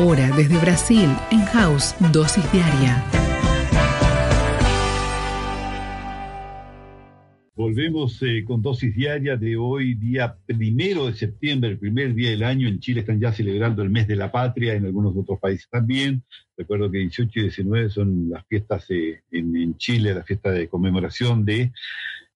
Ahora desde Brasil, en House, dosis diaria. Volvemos eh, con dosis diaria de hoy, día primero de septiembre, el primer día del año. En Chile están ya celebrando el mes de la patria, en algunos otros países también. Recuerdo que 18 y 19 son las fiestas eh, en, Chile, la fiesta de conmemoración de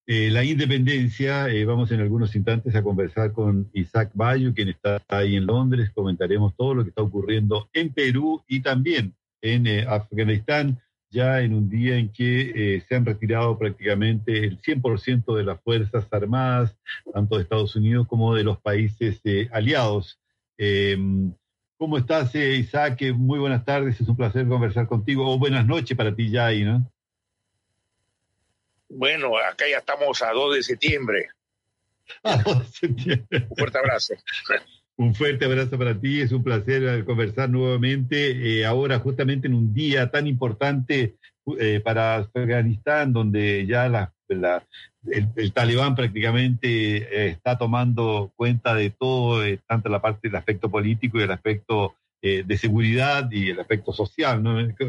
eh, la independencia. vamos en algunos instantes a conversar con Isaac Bayo, quien está ahí en Londres. Comentaremos todo lo que está ocurriendo en Perú y también en Afganistán ya en un día en que eh, se han retirado prácticamente el 100% de las Fuerzas Armadas, tanto de Estados Unidos como de los países eh, aliados. Em, ¿Cómo estás, eh, Isaac? Muy buenas tardes, es un placer conversar contigo, o buenas noches para ti ya ahí, ¿no? Bueno, acá ya estamos a 2 de septiembre. A 2 de septiembre. Un fuerte abrazo. Un fuerte abrazo para ti, es un placer eh, conversar nuevamente, eh, ahora justamente en un día tan importante eh, para Afganistán, donde ya la, el, talibán prácticamente está tomando cuenta de todo, tanto la parte del aspecto político y el aspecto de seguridad y el aspecto social.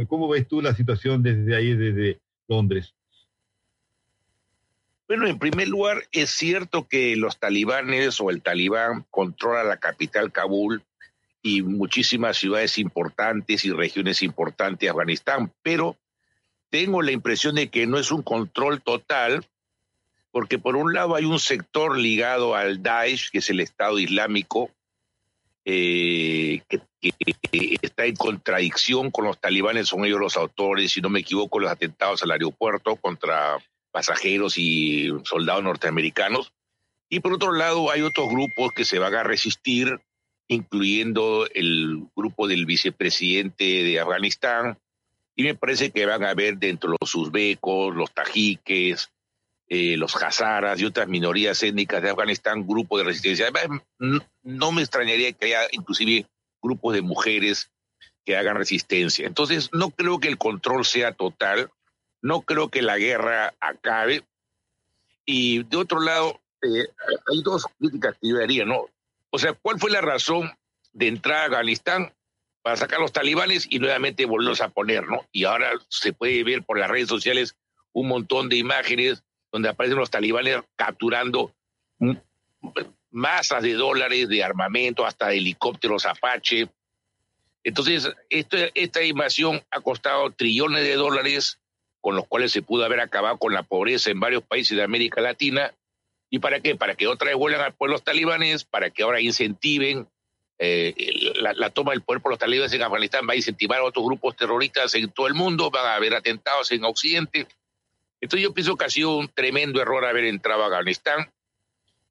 ¿Cómo ves tú la situación desde ahí, desde Londres? Bueno, en primer lugar, es cierto que los talibanes o el talibán controla la capital Kabul y muchísimas ciudades importantes y regiones importantes de Afganistán, pero tengo la impresión de que no es un control total, porque por un lado hay un sector ligado al Daesh, que es el Estado Islámico, eh, que, que, está en contradicción con los talibanes, son ellos los autores, si no me equivoco, los atentados al aeropuerto contra pasajeros y soldados norteamericanos. Y por otro lado, hay otros grupos que se van a resistir, incluyendo el grupo del vicepresidente de Afganistán. Y me parece que van a haber dentro de los uzbecos, los tajiques, eh, los hazaras y otras minorías étnicas de Afganistán, grupos de resistencia. Además, no me extrañaría que haya inclusive grupos de mujeres que hagan resistencia. Entonces, no creo que el control sea total. No creo que la guerra acabe. Y de otro lado, eh, hay dos críticas que yo haría, ¿no? O sea, ¿cuál fue la razón de entrar a Afganistán para sacar a los talibanes y nuevamente volverlos a poner, ¿no? Y ahora se puede ver por las redes sociales un montón de imágenes donde aparecen los talibanes capturando masas de dólares de armamento, hasta helicópteros Apache. Entonces, esta invasión ha costado trillones de dólares con los cuales se pudo haber acabado con la pobreza en varios países de América Latina. ¿Y para qué? Para que otra vez vuelvan al pueblo los talibanes, para que ahora incentiven eh, la, toma del poder por los talibanes en Afganistán, va a incentivar a otros grupos terroristas en todo el mundo, van a haber atentados en Occidente. Entonces yo pienso que ha sido un tremendo error haber entrado a Afganistán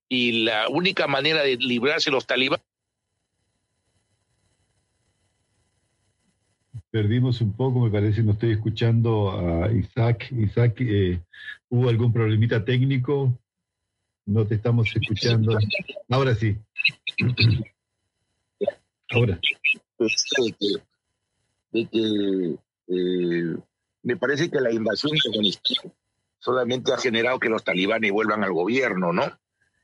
y la única manera de librarse los talibanes perdimos un poco, me parece, no estoy escuchando a Isaac. Isaac, eh, ¿hubo algún problemita técnico? No te estamos escuchando. Ahora sí. Ahora. Que, eh, me parece que la invasión de solamente ha generado que los talibanes vuelvan al gobierno, ¿no?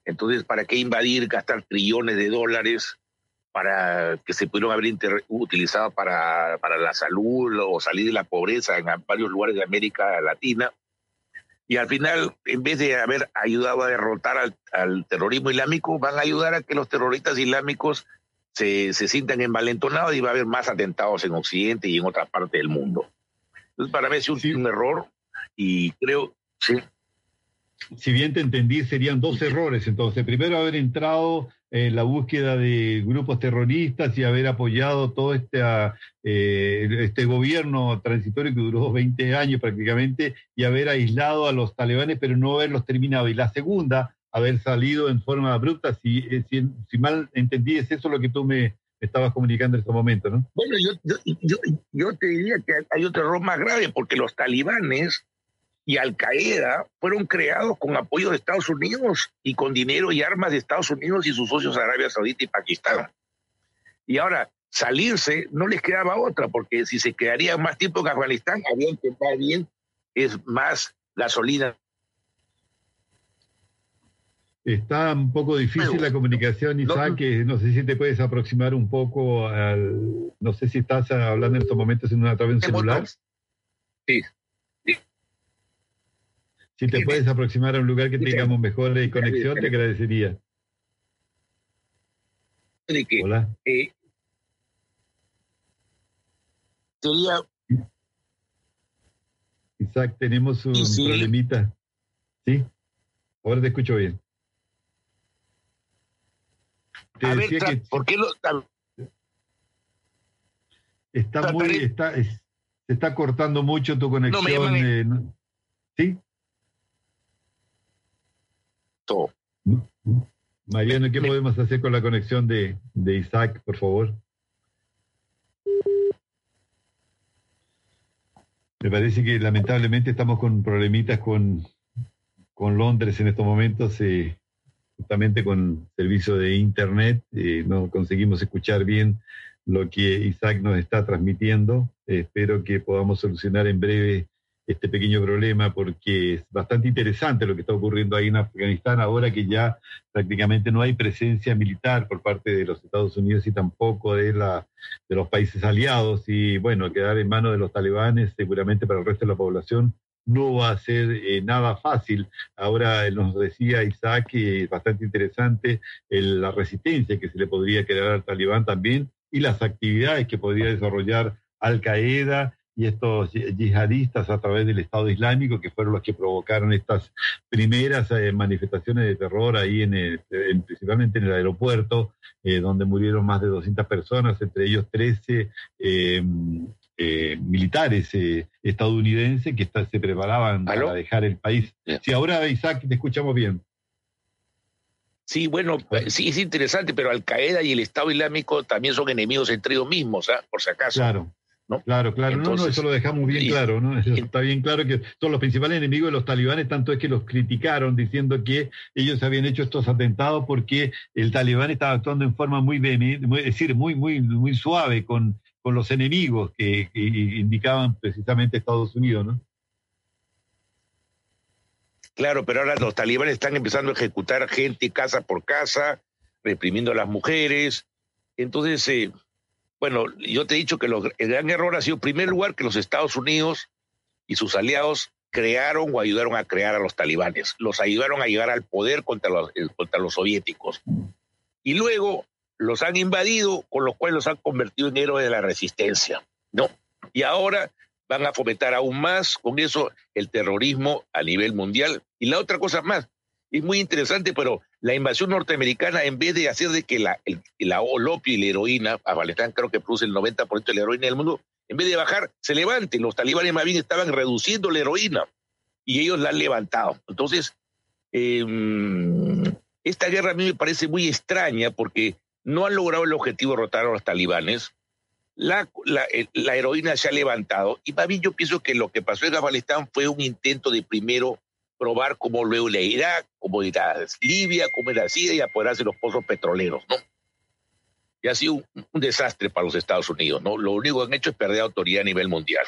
Entonces, ¿para qué invadir, gastar trillones de dólares para que se pudieron haber utilizado para, para la salud o salir de la pobreza en varios lugares de América Latina. Y al final, en vez de haber ayudado a derrotar al, al terrorismo islámico, van a ayudar a que los terroristas islámicos se, se sientan envalentonados y va a haber más atentados en Occidente y en otras partes del mundo. Entonces, para mí es un, un error y creo, sí. Si bien te entendí, serían dos errores. Entonces, primero haber entrado en la búsqueda de grupos terroristas y haber apoyado todo este, ah, eh, este gobierno transitorio que duró 20 años prácticamente y haber aislado a los talibanes, pero no haberlos terminado. Y la segunda, haber salido en forma abrupta. Si, eh, si, mal entendí, es eso lo que tú me, estabas comunicando en este momento, ¿no? Bueno, yo, yo, yo te diría que hay otro error más grave, porque los talibanes y Al Qaeda fueron creados con apoyo de Estados Unidos y con dinero y armas de Estados Unidos y sus socios Arabia Saudita y Pakistán. Y ahora, salirse no les quedaba otra, porque si se quedarían más tiempo en Afganistán, habían que estar bien, es más gasolina Está un poco difícil la comunicación, Isaac, que no sé si te puedes aproximar un poco al... No sé si estás hablando en estos momentos en una través de un celular. Sí. Si te puedes aproximar a un lugar que tengamos mejor conexión, te agradecería. Hola. Eh, Isaac, tenemos un problemita. ¿Sí? Ahora te escucho bien. Te decía que ¿por qué lo, está muy está se está cortando mucho tu conexión eh, sí todo Mariano qué podemos hacer con la conexión de, de Isaac por favor me parece que lamentablemente estamos con problemitas con con Londres en estos momentos eh, justamente con servicio de internet eh, no conseguimos escuchar bien lo que Isaac nos está transmitiendo. espero que podamos solucionar en breve este pequeño problema porque es bastante interesante lo que está ocurriendo ahí en Afganistán ahora que ya prácticamente no hay presencia militar por parte de los Estados Unidos y tampoco de, la, de los países aliados y bueno, quedar en manos de los talibanes seguramente para el resto de la población no va a ser eh, nada fácil. Ahora nos decía Isaac que es bastante interesante la resistencia que se le podría crear al talibán también y las actividades que podría desarrollar Al Qaeda y estos yihadistas a través del Estado Islámico, que fueron los que provocaron estas primeras eh, manifestaciones de terror ahí, en, principalmente en el aeropuerto, eh, donde murieron más de 200 personas, entre ellos 13 eh, militares estadounidenses que se preparaban para dejar el país. Si ahora, Isaac, te escuchamos bien. Sí, bueno, sí es interesante, pero Al Qaeda y el Estado Islámico también son enemigos entre ellos mismos, ¿ah? por si acaso. Claro. ¿No? Claro, claro, no, no, eso lo dejamos bien claro, ¿no? está bien claro que son los principales enemigos de los talibanes, tanto es que los criticaron diciendo que ellos habían hecho estos atentados porque el talibán estaba actuando en forma muy, muy es decir, muy, muy, muy suave con, con los enemigos que, que indicaban precisamente Estados Unidos, ¿no? Claro, pero ahora los talibanes están empezando a ejecutar gente casa por casa, reprimiendo a las mujeres. Entonces, eh, bueno, yo te he dicho que el gran error ha sido, en primer lugar, que los Estados Unidos y sus aliados crearon o ayudaron a crear a los talibanes. Los ayudaron a llegar al poder contra los, eh, contra los soviéticos. Y luego los han invadido, con lo cual los han convertido en héroes de la resistencia. ¿no? Y ahora van a fomentar aún más con eso el terrorismo a nivel mundial. Y la otra cosa más, es muy interesante, pero la invasión norteamericana, en vez de hacer de que la, el, opio y la heroína, Afganistán creo que produce el 90% de la heroína del mundo, en vez de bajar, se levante. Los talibanes más bien estaban reduciendo la heroína y ellos la han levantado. Entonces, em, esta guerra a mí me parece muy extraña porque no han logrado el objetivo de derrotar a los talibanes, la, eh, la, heroína se ha levantado. Y mí yo pienso que lo que pasó en Afganistán fue un intento de primero probar cómo luego era Irak, cómo era Libia, cómo era Siria y apoderarse de los pozos petroleros, ¿no? Y ha sido un, un, desastre para los Estados Unidos, ¿no? Lo único que han hecho es perder autoridad a nivel mundial.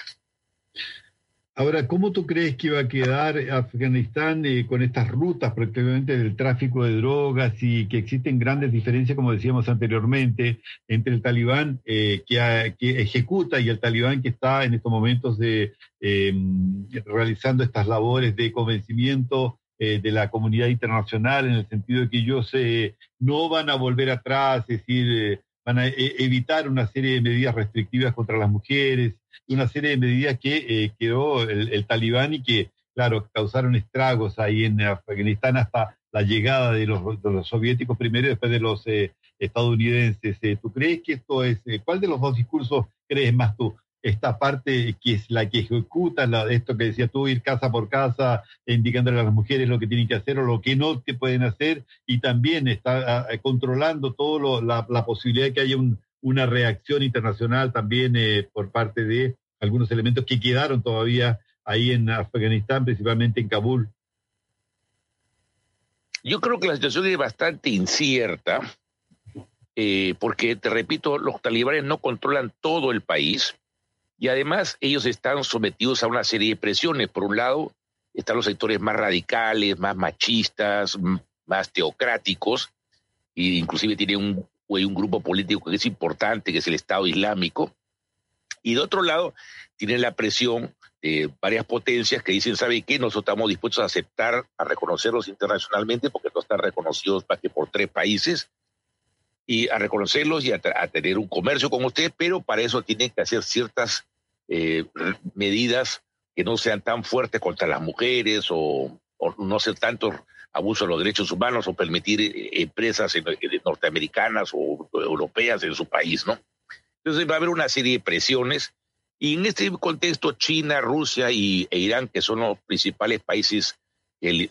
Ahora, ¿cómo tú crees que va a quedar Afganistán eh, con estas rutas prácticamente del tráfico de drogas y que existen grandes diferencias, como decíamos anteriormente, entre el talibán eh, que, que, ejecuta y el talibán que está en estos momentos de, em, realizando estas labores de convencimiento eh, de la comunidad internacional en el sentido de que ellos no van a volver atrás, es decir, van a evitar una serie de medidas restrictivas contra las mujeres una serie de medidas que eh, quedó el, talibán y que, claro, causaron estragos ahí en Afganistán hasta la llegada de los, soviéticos primero y después de los eh, estadounidenses. Eh, ¿Tú crees que esto es, cuál de los dos discursos crees más tú? Esta parte que es la que ejecuta la, esto que decía tú, ir casa por casa, indicándole a las mujeres lo que tienen que hacer o lo que no te pueden hacer, y también está controlando todo la, la posibilidad de que haya un, una reacción internacional también eh, por parte de algunos elementos que quedaron todavía ahí en Afganistán, principalmente en Kabul. Yo creo que la situación es bastante incierta, eh, porque, te repito, los talibanes no controlan todo el país y además ellos están sometidos a una serie de presiones. Por un lado, están los sectores más radicales, más machistas, más teocráticos, e inclusive tiene un, un grupo político que es importante, que es el Estado Islámico. Y de otro lado, tiene la presión de varias potencias que dicen, ¿sabe qué? Nosotros estamos dispuestos a aceptar, a reconocerlos internacionalmente, porque no están reconocidos más que por tres países, y a reconocerlos y a, tener un comercio con ustedes, pero para eso tienen que hacer ciertas eh, medidas que no sean tan fuertes contra las mujeres o, no ser tanto abuso de los derechos humanos o permitir eh, empresas norteamericanas o europeas en su país, ¿no? Entonces va a haber una serie de presiones y en este contexto China, Rusia y, e Irán, que son los principales países, el,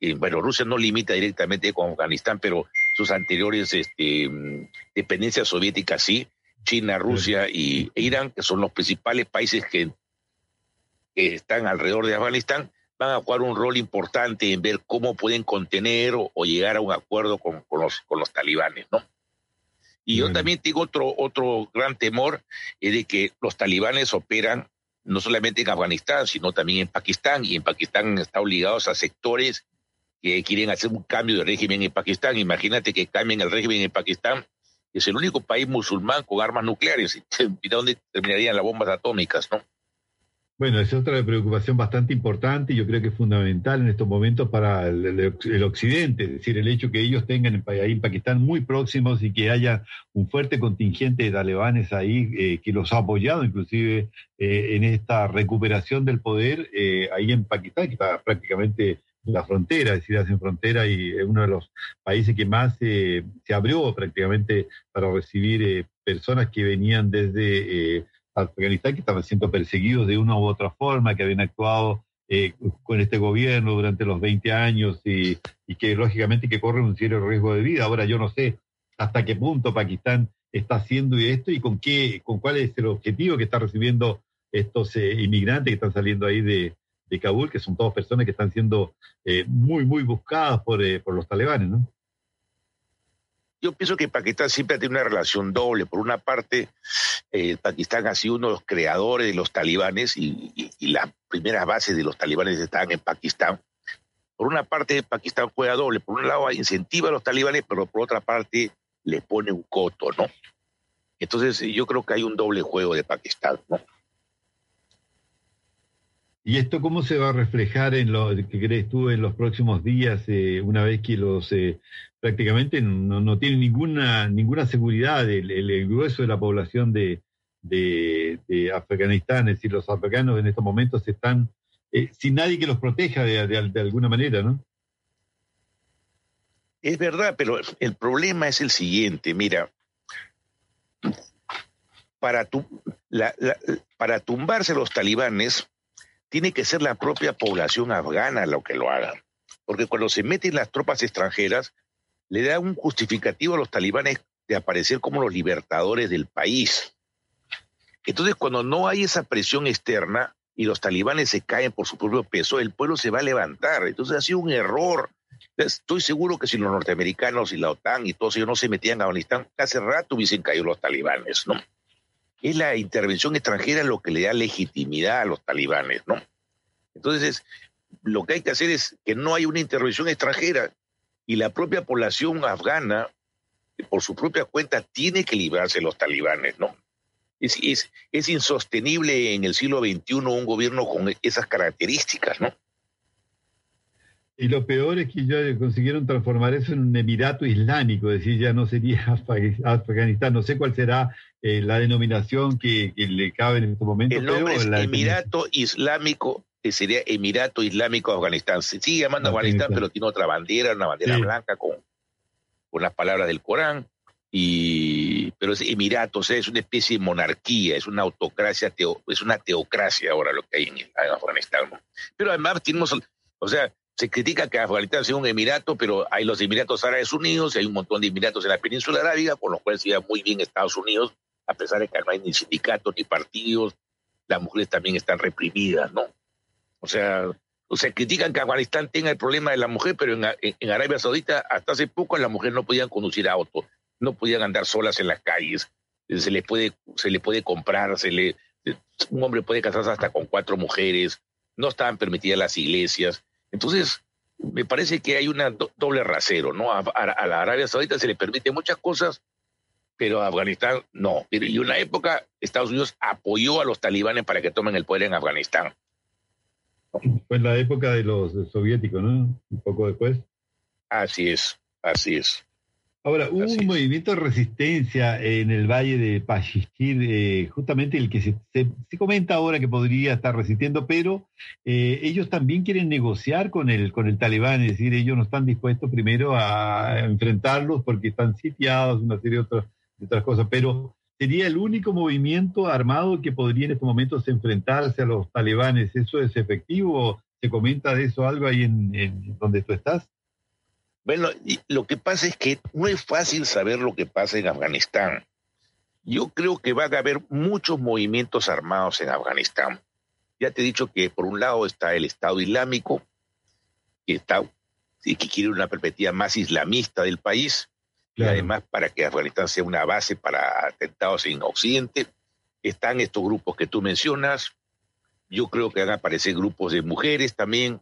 eh, bueno, Rusia no limita directamente con Afganistán, pero sus anteriores este, dependencias soviéticas sí, China, Rusia y e Irán, que son los principales países que, están alrededor de Afganistán, van a jugar un rol importante en ver cómo pueden contener o, llegar a un acuerdo con, los, con los talibanes, ¿no? Y yo también tengo otro, otro gran temor, es de que los talibanes operan no solamente en Afganistán, sino también en Pakistán, y en Pakistán están obligados a sectores que quieren hacer un cambio de régimen en Pakistán. Imagínate que cambien el régimen en Pakistán, es el único país musulmán con armas nucleares. ¿Y dónde terminarían las bombas atómicas, no? Bueno, es otra preocupación bastante importante y yo creo que es fundamental en estos momentos para el, Occidente, es decir, el hecho que ellos tengan ahí en Pakistán muy próximos y que haya un fuerte contingente de talibanes ahí eh, que los ha apoyado inclusive eh, en esta recuperación del poder eh, ahí en Pakistán, que está prácticamente la frontera, es decir, hacen frontera y es uno de los países que más se abrió prácticamente para recibir eh, personas que venían desde eh, Afganistán, que estaban siendo perseguidos de una u otra forma, que habían actuado eh, con este gobierno durante los 20 años y, que lógicamente que corren un serio riesgo de vida. Ahora yo no sé hasta qué punto Pakistán está haciendo esto y con qué, con cuál es el objetivo que está recibiendo estos inmigrantes que están saliendo ahí de, de Kabul, que son todas personas que están siendo eh, muy, muy buscadas por, eh, por los talibanes, ¿no? Yo pienso que Pakistán siempre ha tenido una relación doble. Por una parte, eh, Pakistán ha sido uno de los creadores de los talibanes y, las primeras bases de los talibanes estaban en Pakistán. Por una parte, Pakistán juega doble. Por un lado, incentiva a los talibanes, pero por otra parte, le pone un coto, ¿no? Entonces, yo creo que hay un doble juego de Pakistán, ¿no? ¿Y esto cómo se va a reflejar en lo que crees tú en los próximos días, eh, una vez que los eh, prácticamente no, no tienen ninguna, ninguna seguridad el, grueso de la población de, de, Afganistán? Es decir, los afganos en estos momentos están eh, sin nadie que los proteja de, de, alguna manera, ¿no? Es verdad, pero el problema es el siguiente, mira, para, tu, la, para tumbarse los talibanes, tiene que ser la propia población afgana lo que lo haga. Porque cuando se meten las tropas extranjeras, le da un justificativo a los talibanes de aparecer como los libertadores del país. Entonces, cuando no hay esa presión externa y los talibanes se caen por su propio peso, el pueblo se va a levantar. Entonces, ha sido un error. Estoy seguro que si los norteamericanos y la OTAN y todos ellos no se metían a Afganistán, hace rato hubiesen caído los talibanes, ¿no? Es la intervención extranjera lo que le da legitimidad a los talibanes, ¿no? Entonces, lo que hay que hacer es que no hay una intervención extranjera y la propia población afgana, por su propia cuenta, tiene que librarse de los talibanes, ¿no? Es, es, es insostenible en el siglo XXI un gobierno con esas características, ¿no? Y lo peor es que ya consiguieron transformar eso en un emirato islámico, es decir, ya no sería Afganistán. No sé cuál será eh, la denominación que, le cabe en este momento. El nombre es Emirato Islámico, que sería Emirato Islámico Afganistán. Se sigue llamando Afganistán, pero tiene otra bandera, una bandera blanca con, con las palabras del Corán. Y, pero es Emirato, o sea, es una especie de monarquía, es una autocracia, es una teocracia ahora lo que hay en, en Afganistán. Pero además tenemos, o sea, se critica que Afganistán sea un emirato, pero hay los Emiratos Árabes Unidos y hay un montón de emiratos en la península arábiga, con los cuales se lleva muy bien Estados Unidos, a pesar de que no hay ni sindicatos ni partidos, las mujeres también están reprimidas, ¿no? O sea, se critican que Afganistán tenga el problema de la mujer, pero en, Arabia Saudita hasta hace poco las mujeres no podían conducir auto, no podían andar solas en las calles, se les puede, se le puede comprar, le, un hombre puede casarse hasta con cuatro mujeres, no estaban permitidas las iglesias. Entonces, me parece que hay una doble rasero, ¿no? A, la Arabia Saudita se le permite muchas cosas, pero Afganistán no. Y una época Estados Unidos apoyó a los talibanes para que tomen el poder en Afganistán. Fue en la época de los soviéticos, ¿no? Un poco después. Así es, así es. Ahora, hubo un movimiento de resistencia en el valle de Pashishir, eh, justamente el que se, se, comenta ahora que podría estar resistiendo, pero eh, ellos también quieren negociar con el, con el talibán, es decir, ellos no están dispuestos primero a enfrentarlos porque están sitiados, una serie de otras, otras cosas, pero sería el único movimiento armado que podría en estos momentos enfrentarse a los talibanes. ¿Eso es efectivo? ¿Se comenta de eso algo ahí en, donde tú estás? Bueno, lo que pasa es que no es fácil saber lo que pasa en Afganistán. Yo creo que va a haber muchos movimientos armados en Afganistán. Ya te he dicho que por un lado está el Estado Islámico, que, está, que quiere una perspectiva más islamista del país, y además para que Afganistán sea una base para atentados en Occidente. Están estos grupos que tú mencionas. Yo creo que van a aparecer grupos de mujeres también.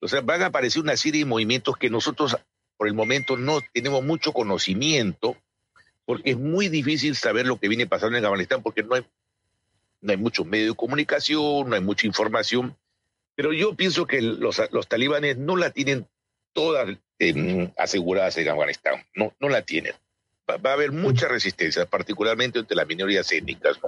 O sea, van a aparecer una serie de movimientos que nosotros por el momento no tenemos mucho conocimiento, porque es muy difícil saber lo que viene pasando en Afganistán, porque no hay, no hay muchos medios de comunicación, no hay mucha información. Pero yo pienso que los, los talibanes no la tienen todas aseguradas en Afganistán, no, no la tienen. Va, a haber mucha resistencia, particularmente entre las minorías étnicas.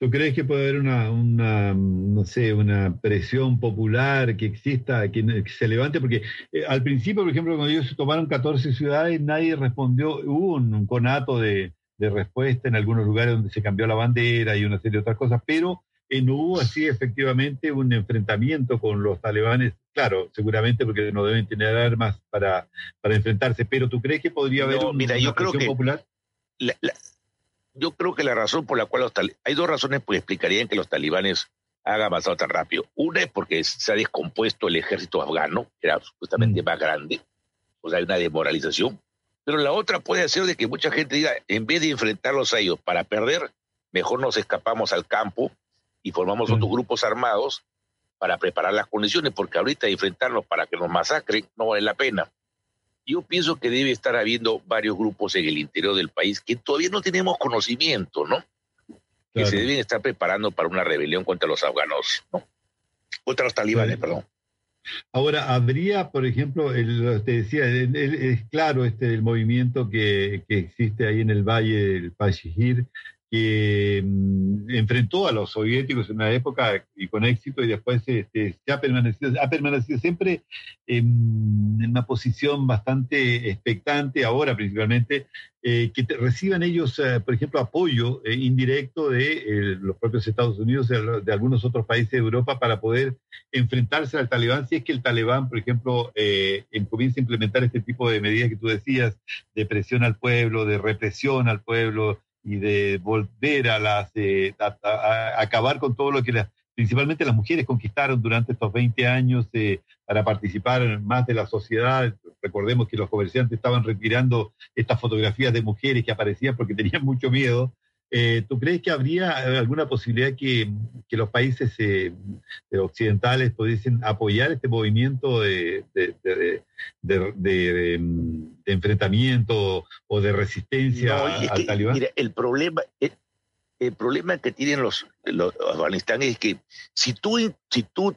¿Tú crees que puede haber una, una, no sé, una presión popular que exista, que, se levante? Porque eh, al principio, por ejemplo, cuando ellos tomaron 14 ciudades, nadie respondió, hubo un, conato de, de, respuesta en algunos lugares donde se cambió la bandera y una serie de otras cosas, pero eh, no hubo así efectivamente un enfrentamiento con los talibanes, claro, seguramente porque no deben tener armas para, para enfrentarse, pero ¿tú crees que podría haber una, presión popular? La, yo creo que la razón por la cual los hay dos razones que explicarían que los talibanes hagan avanzado tan rápido. Una es porque se ha descompuesto el ejército afgano, que era justamente mm. más grande, o sea, hay una desmoralización. Pero la otra puede ser de que mucha gente diga, en vez de enfrentarlos a ellos para perder, mejor nos escapamos al campo y formamos mm. otros grupos armados para preparar las condiciones, porque ahorita enfrentarnos para que nos masacren no vale la pena. Yo pienso que debe estar habiendo varios grupos en el interior del país que todavía no tenemos conocimiento, ¿no? Que se deben estar preparando para una rebelión contra los afganos, ¿no? Contra los talibanes, perdón. Ahora, habría, por ejemplo, el, te decía, es claro este el movimiento que, que, existe ahí en el valle del Pashihir, que mm, enfrentó a los soviéticos en una época y con éxito y después este, se ha, permanecido, ha permanecido siempre en, una posición bastante expectante, ahora principalmente, eh, que reciban ellos, eh, por ejemplo, apoyo eh, indirecto de los propios Estados Unidos, de, de, algunos otros países de Europa para poder enfrentarse al talibán, si es que el talibán, por ejemplo, comienza a implementar este tipo de medidas que tú decías, de presión al pueblo, de represión al pueblo, y de volver a las eh, a, acabar con todo lo que principalmente las mujeres conquistaron durante estos 20 años eh, para participar más de la sociedad. Recordemos que los comerciantes estaban retirando estas fotografías de mujeres que aparecían porque tenían mucho miedo eh, ¿Tú crees que habría alguna posibilidad que, los países eh, occidentales pudiesen apoyar este movimiento de, de, enfrentamiento o de resistencia al talibán? Mira, el problema, el, problema que tienen los, los Afganistán es que si tú, si tú,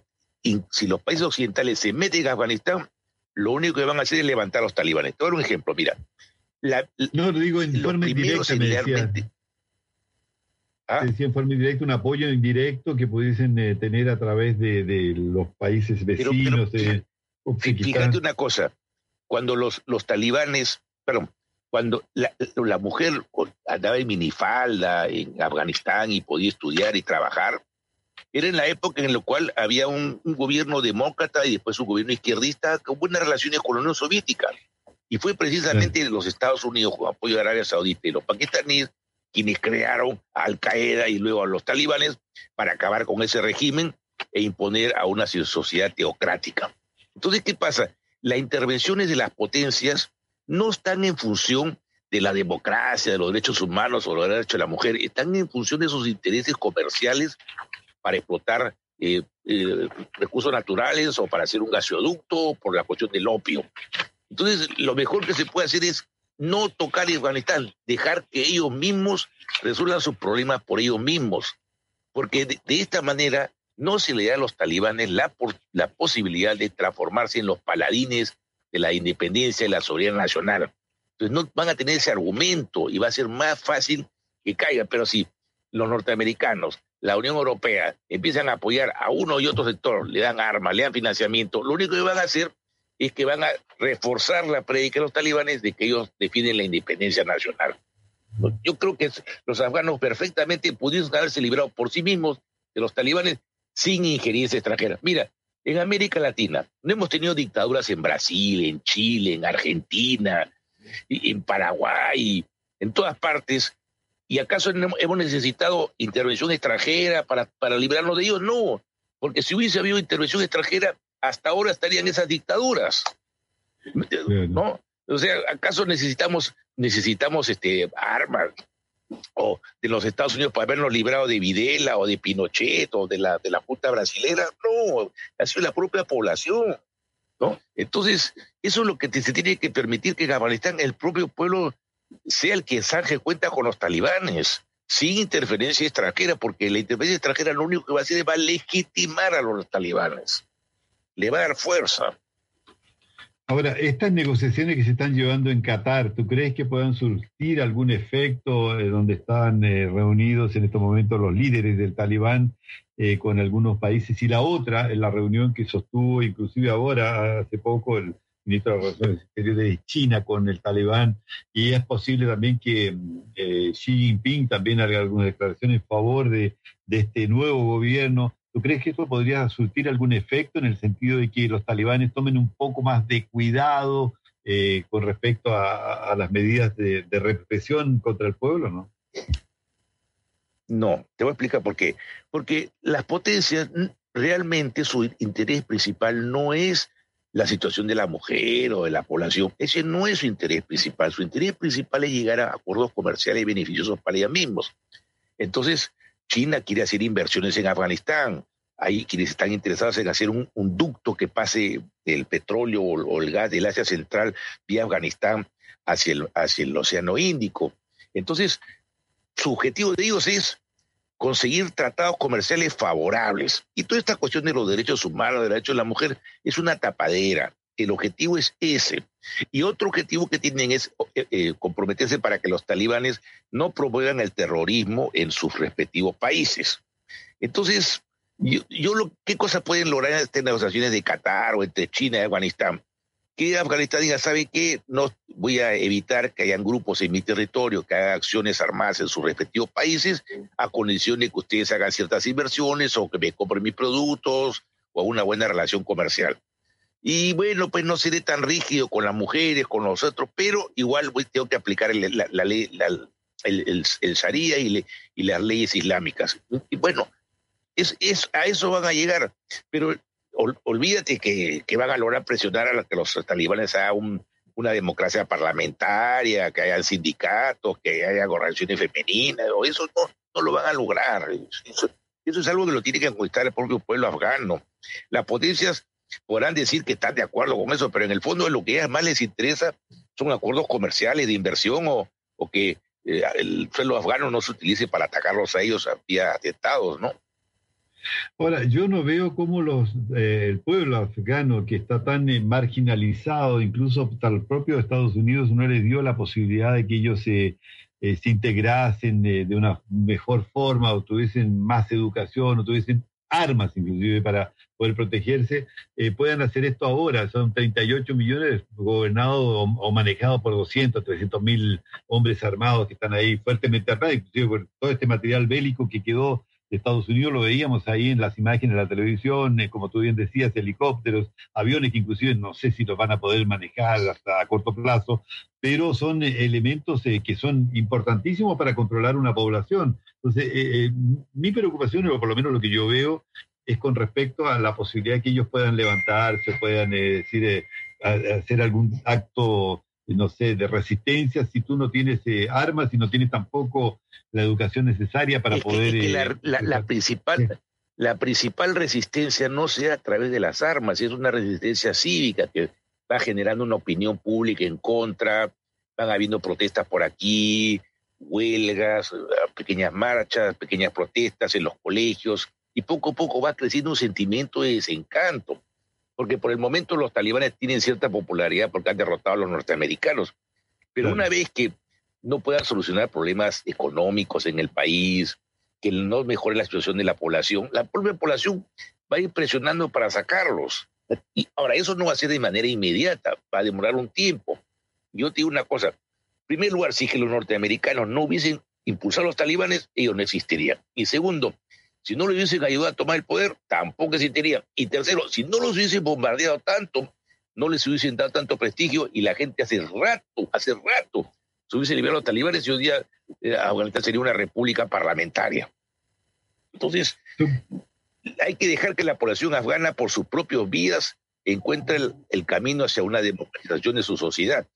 si los países occidentales se meten en Afganistán, lo único que van a hacer es levantar a los talibanes. Te voy a dar un ejemplo, mira. no, digo en forma indirecta, ¿Ah? en forma indirecta, un apoyo indirecto que pudiesen eh, tener a través de, los países vecinos. fíjate una cosa, cuando los, los talibanes, perdón, cuando la, mujer andaba en minifalda en Afganistán y podía estudiar y trabajar, era en la época en la cual había un, gobierno demócrata y después un gobierno izquierdista con buenas relaciones con la Unión Soviética. Y fue precisamente los Estados Unidos con apoyo de Arabia Saudita y los pakistaníes quienes crearon a Al Qaeda y luego a los talibanes para acabar con ese régimen e imponer a una sociedad teocrática. Entonces, ¿qué pasa? Las intervenciones de las potencias no están en función de la democracia, de los derechos humanos o los derechos de la mujer, están en función de sus intereses comerciales para explotar eh, eh, recursos naturales o para hacer un gasoducto por la cuestión del opio. Entonces, lo mejor que se puede hacer es no tocar Afganistán, dejar que ellos mismos resuelvan sus problemas por ellos mismos, porque de, esta manera no se le da a los talibanes la, la posibilidad de transformarse en los paladines de la independencia y la soberanía nacional. Entonces no van a tener ese argumento y va a ser más fácil que caigan, pero si los norteamericanos, la Unión Europea empiezan a apoyar a uno y otro sector, le dan armas, le dan financiamiento, lo único que van a hacer es que van a reforzar la predica de los talibanes de que ellos defienden la independencia nacional. Yo creo que los afganos perfectamente pudieron haberse librado por sí mismos de los talibanes sin injerencia extranjera. Mira, en América Latina no hemos tenido dictaduras en Brasil, en Chile, en Argentina, en Paraguay, en todas partes. ¿Y acaso hemos necesitado intervención extranjera para, para librarnos de ellos? No, porque si hubiese habido intervención extranjera, hasta ahora estarían esas dictaduras. ¿No? O sea, ¿acaso necesitamos, necesitamos este, armas o de los Estados Unidos para habernos librado de Videla o de Pinochet o de la, de la Junta brasilera? No, ha sido la propia población. ¿no? Entonces, eso es lo que se tiene que permitir que en Afganistán el propio pueblo sea el que zanje cuenta con los talibanes, sin interferencia extranjera, porque la interferencia extranjera lo único que va a hacer es va a legitimar a los talibanes, le va a dar fuerza. Ahora, estas negociaciones que se están llevando en Qatar, ¿tú crees que puedan surtir algún efecto eh, donde están eh, reunidos en estos momentos los líderes del talibán eh, con algunos países? Y la otra, en la reunión que sostuvo inclusive ahora, hace poco, el ministro de Relaciones Exteriores de China con el talibán, y es posible también que Xi Jinping también haga alguna declaración en favor de este nuevo gobierno. ¿Tú crees que esto podría surtir algún efecto en el sentido de que los talibanes tomen un poco más de cuidado eh, con respecto a, las medidas de, represión contra el pueblo, no? No, te voy a explicar por qué. Porque las potencias realmente su interés principal no es la situación de la mujer o de la población. Ese no es su interés principal. Su interés principal es llegar a acuerdos comerciales beneficiosos para ellos mismos. Entonces, China quiere hacer inversiones en Afganistán. Hay quienes están interesados en hacer un, ducto que pase el petróleo o, el gas del Asia Central vía Afganistán hacia el, hacia el Océano Índico. Entonces, su objetivo de ellos es conseguir tratados comerciales favorables. Y toda esta cuestión de los derechos humanos, derechos de la mujer, es una tapadera. El objetivo es ese. Y otro objetivo que tienen es eh, eh, comprometerse para que los talibanes no promuevan el terrorismo en sus respectivos países. Entonces, yo, lo, ¿qué cosas pueden lograr en estas negociaciones de Qatar o entre China y Afganistán? Que Afganistán diga, ¿sabe qué? No voy a evitar que hayan grupos en mi territorio que hagan acciones armadas en sus respectivos países a condición de que ustedes hagan ciertas inversiones o que me compren mis productos o una buena relación comercial. Y bueno, pues no seré tan rígido con las mujeres, con los otros, pero igual tengo que aplicar la, ley, el, el, Sharia y, y, las leyes islámicas. Y bueno, es, es, a eso van a llegar, pero olvídate que, que, van a lograr presionar a que los talibanes hagan una democracia parlamentaria, que haya sindicatos, que haya organizaciones femeninas, eso no, no lo van a lograr. Eso, eso es algo que lo tiene que conquistar el propio pueblo afgano. Las potencias podrán decir que están de acuerdo con eso, pero en el fondo lo que más les interesa son acuerdos comerciales de inversión o, o que eh, el suelo afgano no se utilice para atacarlos a ellos vía atentados, ¿no? Ahora, yo no veo cómo los, eh, el pueblo afgano, que está tan eh, marginalizado, incluso hasta el propio Estados Unidos, no les dio la posibilidad de que ellos se, se integrasen de, de, una mejor forma o tuviesen más educación o tuviesen armas inclusive para poder protegerse, eh, puedan hacer esto ahora. Son 38 millones gobernados o, manejados por 200, 300 mil hombres armados que están ahí fuertemente armados, inclusive por todo este material bélico que quedó de Estados Unidos, lo veíamos ahí en las imágenes de la televisión, eh, como tú bien decías, helicópteros, aviones que inclusive no sé si los van a poder manejar hasta a corto plazo, pero son eh, elementos que son importantísimos para controlar una población. Entonces, eh, eh, mi preocupación, o por lo menos lo que yo veo, es con respecto a la posibilidad de que ellos puedan levantarse, puedan eh, decir, hacer algún acto, no sé, de resistencia si tú no tienes armas y no tienes tampoco la educación necesaria para poder... la, principal... la principal resistencia no sea a través de las armas, es una resistencia cívica que va generando una opinión pública en contra, van habiendo protestas por aquí, huelgas, pequeñas marchas, pequeñas protestas en los colegios, y poco a poco va creciendo un sentimiento de desencanto, porque por el momento los talibanes tienen cierta popularidad porque han derrotado a los norteamericanos, pero una vez que no puedan solucionar problemas económicos en el país, que no mejore la situación de la población, la propia población va a ir presionando para sacarlos. Y ahora, eso no va a ser de manera inmediata, va a demorar un tiempo. Yo te digo una cosa, en primer lugar, si que los norteamericanos no hubiesen impulsado a los talibanes, ellos no existirían. Y segundo, si no les hubiesen ayudado a tomar el poder, tampoco existirían. Y tercero, si no los hubiesen bombardeado tanto, no les hubiesen dado tanto prestigio y la gente hace rato, hace rato, se hubiese liberado a los talibanes y hoy día eh, Afganistán sería una república parlamentaria. Entonces, hay que dejar que la población afgana, por sus propias vías, encuentre el, camino hacia una democratización de su sociedad.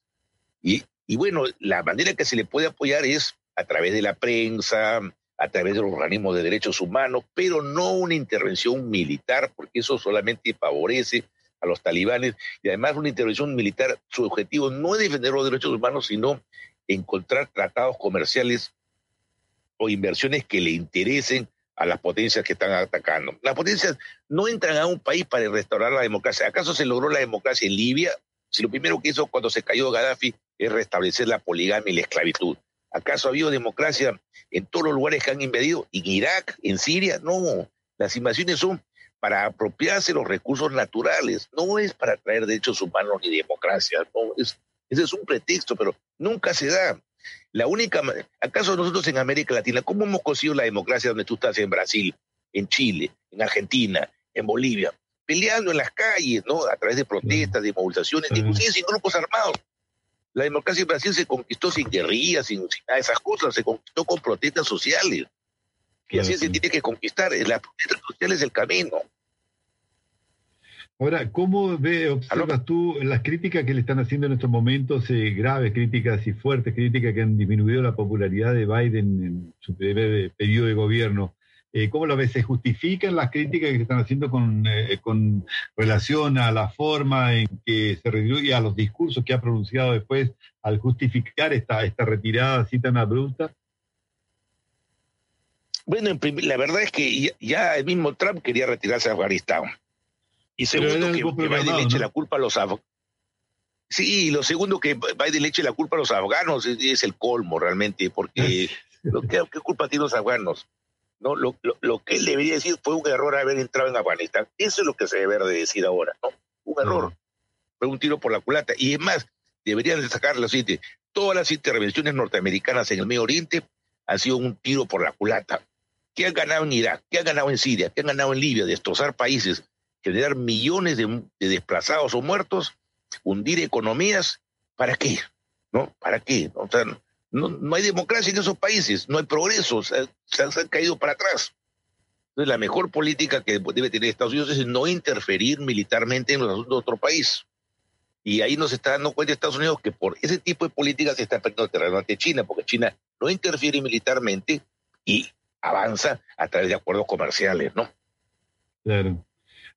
Y, y bueno, la manera que se le puede apoyar es a través de la prensa, a través de los organismos de derechos humanos, pero no una intervención militar, porque eso solamente favorece a los talibanes. Y además una intervención militar, su objetivo no es defender los derechos humanos, sino encontrar tratados comerciales o inversiones que le interesen a las potencias que están atacando. Las potencias no entran a un país para restaurar la democracia. ¿Acaso se logró la democracia en Libia? Si lo primero que hizo cuando se cayó Gaddafi es restablecer la poligamia y la esclavitud. ¿Acaso ha habido democracia en todos los lugares que han invadido? ¿En Irak? ¿En Siria? No. Las invasiones son para apropiarse los recursos naturales, no es para traer derechos humanos ni democracia. No, es, ese es un pretexto, pero nunca se da. La única, ¿acaso nosotros en América Latina, cómo hemos conseguido la democracia donde tú estás en Brasil, en Chile, en Argentina, en Bolivia? Peleando en las calles, ¿no? A través de protestas, de movilizaciones, inclusive sin grupos armados. La democracia en Brasil se conquistó sin guerrillas, sin, esas cosas, se conquistó con protestas sociales. Y así se tiene que conquistar. La protesta social es el camino. Ahora, ¿cómo ve, observas tú las críticas que le están haciendo en estos momentos, eh, graves críticas y fuertes críticas que han disminuido la popularidad de Biden en su primer periodo de gobierno? Eh, ¿Cómo lo ves? ¿Se justifican las críticas que se están haciendo con, eh, con relación a la forma en que se retiró y a los discursos que ha pronunciado después al justificar esta, esta retirada así tan abrupta? Bueno, la verdad es que ya el mismo Trump quería retirarse a Afganistán. Y segundo, que, Biden le eche la culpa a los afganos. Sí, lo segundo, que Biden le eche la culpa a los afganos es, el colmo realmente, porque ¿qué, culpa tienen los afganos? ¿No? Lo, lo, que él debería decir fue un error haber entrado en Afganistán. Eso es lo que se debe de decir ahora, ¿no? Un error. Fue un tiro por la culata. Y es más, deberían destacar lo siguiente, todas las intervenciones norteamericanas en el Medio Oriente han sido un tiro por la culata. ¿Qué han ganado en Irak? ¿Qué han ganado en Siria? ¿Qué han ganado en Libia? Destrozar países generar millones de, desplazados o muertos, hundir economías, ¿para qué? ¿No? ¿Para qué? O sea, no, hay democracia en esos países, no hay progreso, se, han caído para atrás. Entonces, la mejor política que debe tener Estados Unidos es no interferir militarmente en los asuntos de otro país. Y ahí nos está dando cuenta Estados Unidos que por ese tipo de políticas se está perdiendo terreno ante China, porque China no interfiere militarmente y avanza a través de acuerdos comerciales, ¿no? Claro.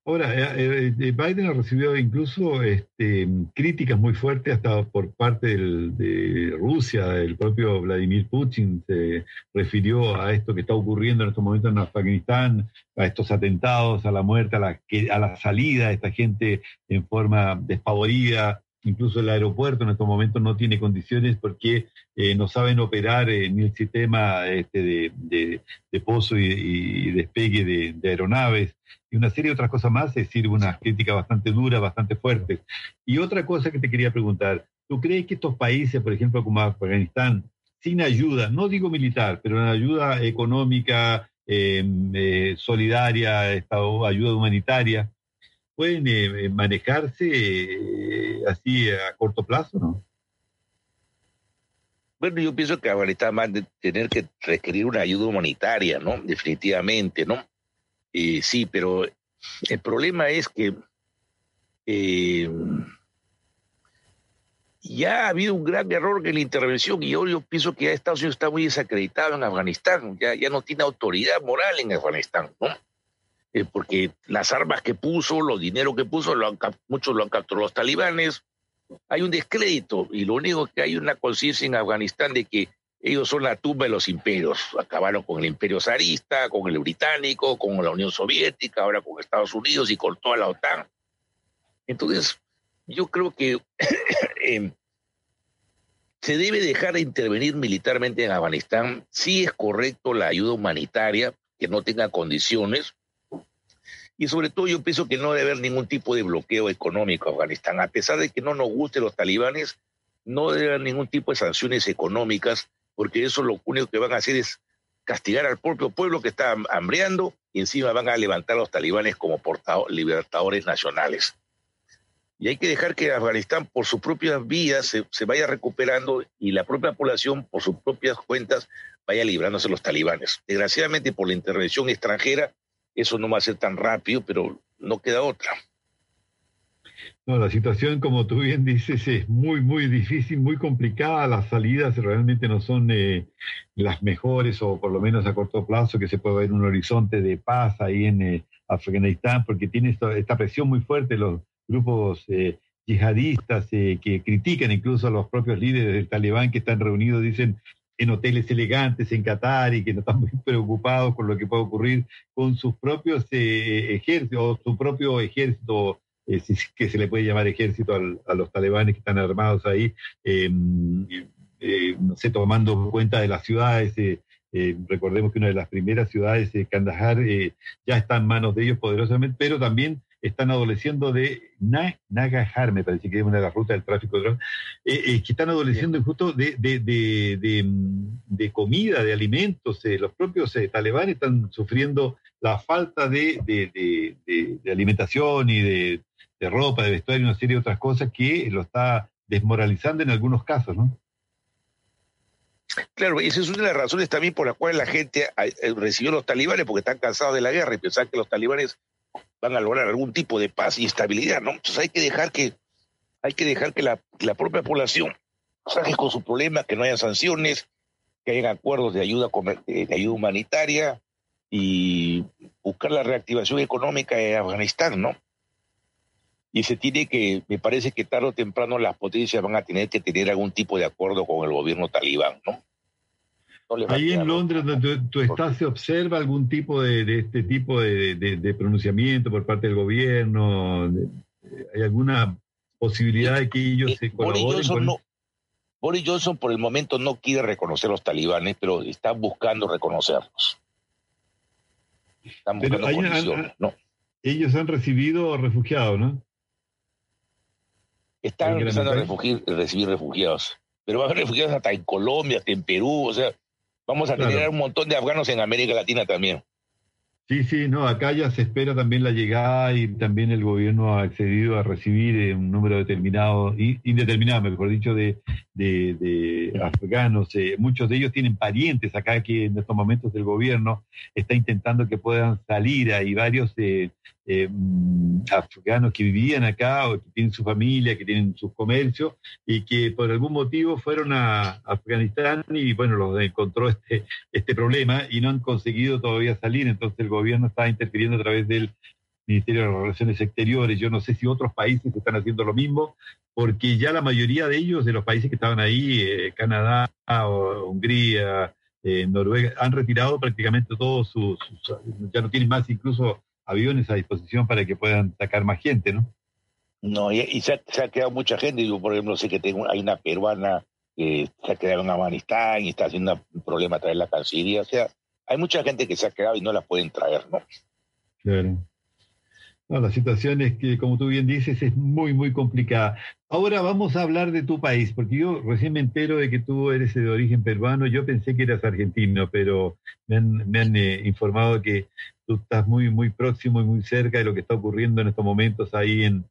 Ahora, eh, Biden ha recibido incluso este, críticas muy fuertes hasta por parte de Rusia. El propio Vladimir Putin se refirió a esto que está ocurriendo en estos momentos en Afganistán, a estos atentados, a la muerte, a la, a la salida de esta gente en forma despavorida. Incluso el aeropuerto en estos momentos no tiene condiciones porque no saben operar ni el sistema este, de, pozo y, despegue de aeronaves y una serie de otras cosas más, es decir, una crítica bastante dura, bastante fuerte. Y otra cosa que te quería preguntar, ¿tú crees que estos países, por ejemplo, como Afganistán, sin ayuda, no digo militar, pero una ayuda económica, em, eh, solidaria, ayuda humanitaria, pueden eh, manejarse eh, así a corto plazo, ¿no? Bueno, yo pienso que Afganistán va a tener que requerir una ayuda humanitaria, ¿no? Definitivamente, ¿no? Eh, sí, pero el problema es que ya ha habido un gran error en la intervención y yo, pienso que ya Estados Unidos está muy desacreditado en Afganistán, ya, ya no tiene autoridad moral en Afganistán, ¿no? Eh, porque las armas que puso, los dinero que puso, lo muchos lo han capturado los talibanes. Hay un descrédito y lo único que hay una conciencia en Afganistán de que ellos son la tumba de los imperios. Acabaron con el imperio zarista, con el británico, con la Unión Soviética, ahora con Estados Unidos y con toda la OTAN. Entonces, yo creo que em, se debe dejar de intervenir militarmente en Afganistán. Sí es correcto la ayuda humanitaria, que no tenga condiciones. Y sobre todo yo pienso que no debe haber ningún tipo de bloqueo económico a Afganistán. A pesar de que no nos gusten los talibanes, no debe haber ningún tipo de sanciones económicas, porque eso lo único que van a hacer es castigar al propio pueblo que está hambriando y encima van a levantar a los talibanes como libertadores nacionales. Y hay que dejar que Afganistán por sus propias vías se, vaya recuperando y la propia población por sus propias cuentas vaya librándose los talibanes. Desgraciadamente por la intervención extranjera eso no va a ser tan rápido, pero no queda otra. No, la situación, como tú bien dices, es muy, muy difícil, muy complicada. Las salidas realmente no son eh, las mejores, o por lo menos a corto plazo, que se puede ver un horizonte de paz ahí en eh, Afganistán, porque tiene esta presión muy fuerte los grupos eh, yihadistas eh, que critican incluso a los propios líderes del talibán que están reunidos, dicen, en hoteles elegantes en Qatar y que no están muy preocupados con lo que puede ocurrir con sus propios eh, ejércitos, su propio ejército, que se le puede llamar ejército a los talibanes que están armados ahí, em, no sé, tomando cuenta de las ciudades. recordemos que una de las primeras ciudades, Kandahar, ya está en manos de ellos poderosamente, pero también están adoleciendo de Nagahar, me parece que es una de las rutas del tráfico de drogas, eh, eh, que están adoleciendo justo de, de, de, de, comida, de alimentos. Eh, los propios talibanes están sufriendo la falta de, alimentación y de, ropa, de vestuario y una serie de otras cosas que lo está desmoralizando en algunos casos, ¿no? Claro, esa es una de las razones también por las cuales la gente recibió los talibanes, porque están cansados de la guerra y pensaban que los talibanes van a lograr algún tipo de paz y estabilidad, ¿no? Entonces hay que dejar que, hay que, dejar que la, la propia población salga con su problema, que no haya sanciones, que haya acuerdos de ayuda, de ayuda humanitaria y buscar la reactivación económica de Afganistán, ¿no? Y se tiene que, me parece que tarde o temprano las potencias van a tener que tener algún tipo de acuerdo con el gobierno talibán, ¿no? Ahí en Londres, donde tú, estás, ¿se observa algún tipo de, este tipo de, pronunciamiento por parte del gobierno? ¿Hay alguna posibilidad de que ellos se colaboren? Boris Johnson, no, Boris Johnson por el momento no quiere reconocer a los talibanes, pero está buscando reconocerlos. Están buscando condiciones, ¿no? Ellos han recibido refugiados, ¿no? Están empezando a recibir refugiados. Pero va a haber refugiados hasta en Colombia, hasta en Perú, o sea, Vamos a tener un montón de afganos en América Latina también. Sí, sí, no, acá ya se espera también la llegada y también el gobierno ha accedido a recibir eh, un número determinado, indeterminado, mejor dicho, de, de, afganos. Eh, muchos de ellos tienen parientes acá que en estos momentos el gobierno está intentando que puedan salir. Hay varios eh, eh, mm, afganos que vivían acá o que tienen su familia, que tienen sus comercios y que por algún motivo fueron a Afganistán y bueno, los encontró este, este problema y no han conseguido todavía salir. Entonces el gobierno está interfiriendo a través del Ministerio de Relaciones Exteriores. Yo no sé si otros países están haciendo lo mismo, porque ya la mayoría de ellos, de los países que estaban ahí, eh, Canadá, Hungría, eh, Noruega, han retirado prácticamente todos sus, ya no tienen más incluso aviones a disposición para que puedan sacar más gente, ¿no? No, y, se, ha, quedado mucha gente. Yo, por ejemplo, sé que tengo, hay una peruana que se ha quedado en Afganistán y está haciendo un problema traer la Cancillería. O sea, hay mucha gente que se ha quedado y no la pueden traer, ¿no? Claro. No, la situación es que, como tú bien dices, es muy, muy complicada. Ahora vamos a hablar de tu país, porque yo recién me entero de que tú eres de origen peruano. Yo pensé que eras argentino, pero me han, eh, informado que tú estás muy, muy próximo y muy cerca de lo que está ocurriendo en estos momentos ahí en,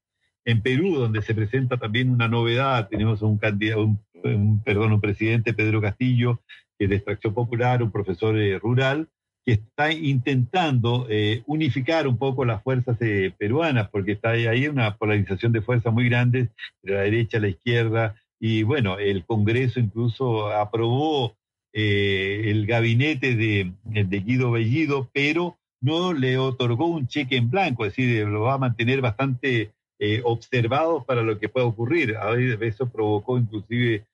en Perú, donde se presenta también una novedad. Tenemos un candidato, un, perdón, un presidente, Pedro Castillo, que es de extracción popular, un profesor eh, rural, que está intentando eh, unificar un poco las fuerzas eh, peruanas, porque está ahí una polarización de fuerzas muy grandes, de la derecha a la izquierda, y bueno, el Congreso incluso aprobó el gabinete de, Guido Bellido, pero no le otorgó un cheque en blanco, es decir, lo va a mantener bastante eh, observado para lo que pueda ocurrir. A eso provocó inclusive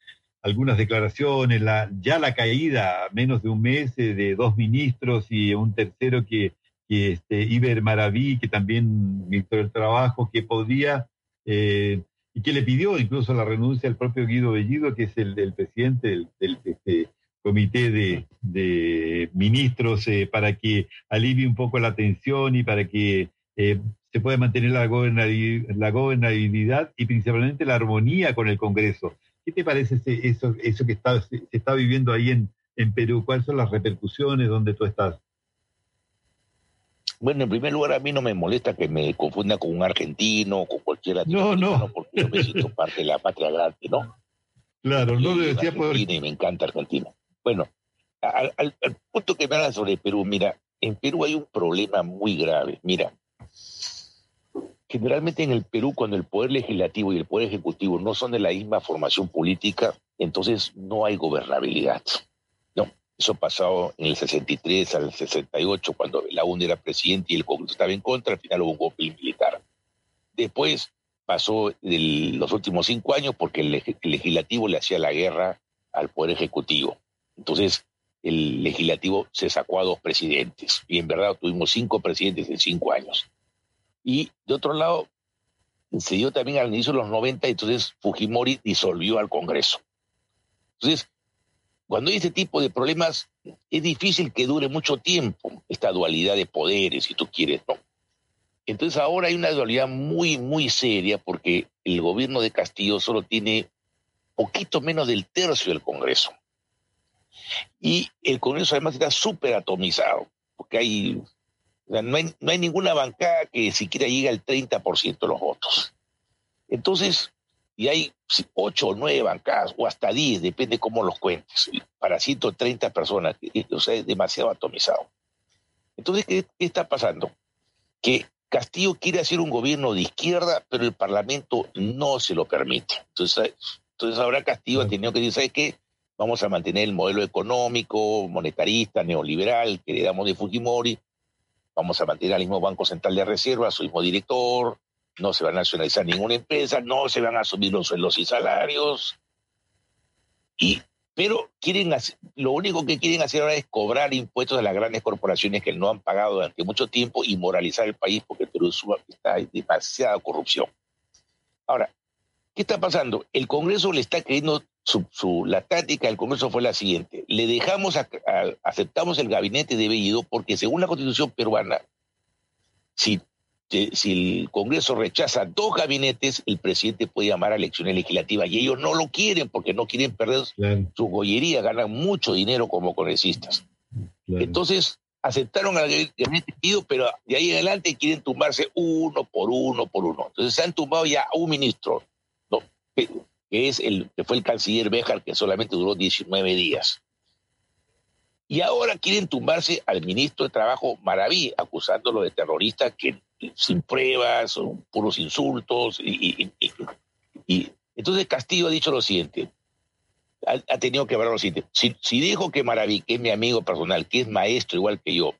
algunas declaraciones, la, ya la caída menos de un mes eh, de dos ministros y un tercero que, que este, Iber Maraví, que también ministro del Trabajo, que podría, eh, y que le pidió incluso la renuncia al propio Guido Bellido, que es el, presidente del, este, comité de, ministros, eh, para que alivie un poco la tensión y para que se pueda mantener la gobernabilidad y principalmente la armonía con el Congreso. ¿Qué te parece eso, eso que está, se, está viviendo ahí en, en Perú? ¿Cuáles son las repercusiones donde tú estás? Bueno, en primer lugar, a mí no me molesta que me confunda con un argentino o con cualquier No, no. Porque yo me siento parte de la patria grande, ¿no? Claro, no lo decía por... Y me encanta Argentina. Bueno, al, al, al punto que me hablan sobre Perú, mira, en Perú hay un problema muy grave. Mira, generalmente en el Perú, cuando el poder legislativo y el poder ejecutivo no son de la misma formación política, entonces no hay gobernabilidad. No, eso pasado en el 63 al 68, cuando la UNE era presidente y el Congreso estaba en contra, al final hubo un golpe militar. Después pasó los últimos cinco años porque el, el legislativo le hacía la guerra al poder ejecutivo. Entonces, el legislativo se sacó a dos presidentes. Y en verdad tuvimos cinco presidentes en cinco años. Y de otro lado, se dio también al inicio de los 90, entonces Fujimori disolvió al Congreso. Entonces, cuando hay este tipo de problemas, es difícil que dure mucho tiempo esta dualidad de poderes, si tú quieres, ¿no? Entonces ahora hay una dualidad muy, muy seria porque el gobierno de Castillo solo tiene poquito menos del tercio del Congreso. Y el Congreso además está súper atomizado, porque hay no, hay, no hay ninguna bancada que siquiera llegue al 30% de los votos. Entonces, y hay ocho o nueve bancadas, o hasta 10, depende cómo los cuentes, para 130 personas, o sea, es demasiado atomizado. Entonces, ¿qué, ¿qué, está pasando? Que Castillo quiere hacer un gobierno de izquierda, pero el Parlamento no se lo permite. Entonces, entonces ahora Castillo ha tenido que decir, ¿sabes qué? Vamos a mantener el modelo económico, monetarista, neoliberal que le damos de Fujimori, vamos a mantener al mismo Banco Central de Reserva, su mismo director, no se va a nacionalizar ninguna empresa, no se van a subir los sueldos y salarios. Y, pero quieren hacer, lo único que quieren hacer ahora es cobrar impuestos a las grandes corporaciones que no han pagado durante mucho tiempo y moralizar el país porque Perú está demasiada corrupción. Ahora, ¿qué está pasando? El Congreso le está creyendo su, su, la táctica del Congreso fue la siguiente. Le dejamos, a, a, aceptamos el gabinete de Bellido porque según la constitución peruana, si, si el Congreso rechaza dos gabinetes, el presidente puede llamar a elecciones legislativas y ellos no lo quieren porque no quieren perder claro. su gollería, ganan mucho dinero como congresistas. Claro. Entonces, aceptaron al gabinete Bellido, pero de ahí en adelante quieren tumbarse uno por uno por uno. Entonces se han tumbado ya a un ministro. ¿no? Que es el que fue el canciller Béjar, que solamente duró 19 días. Y ahora quieren tumbarse al ministro de Trabajo Maraví, acusándolo de terrorista que sin pruebas, son puros insultos. Y, entonces Castillo ha dicho lo siguiente, ha, tenido que ver lo siguiente, si, si, dijo que Maraví, que es mi amigo personal, que es maestro igual que yo,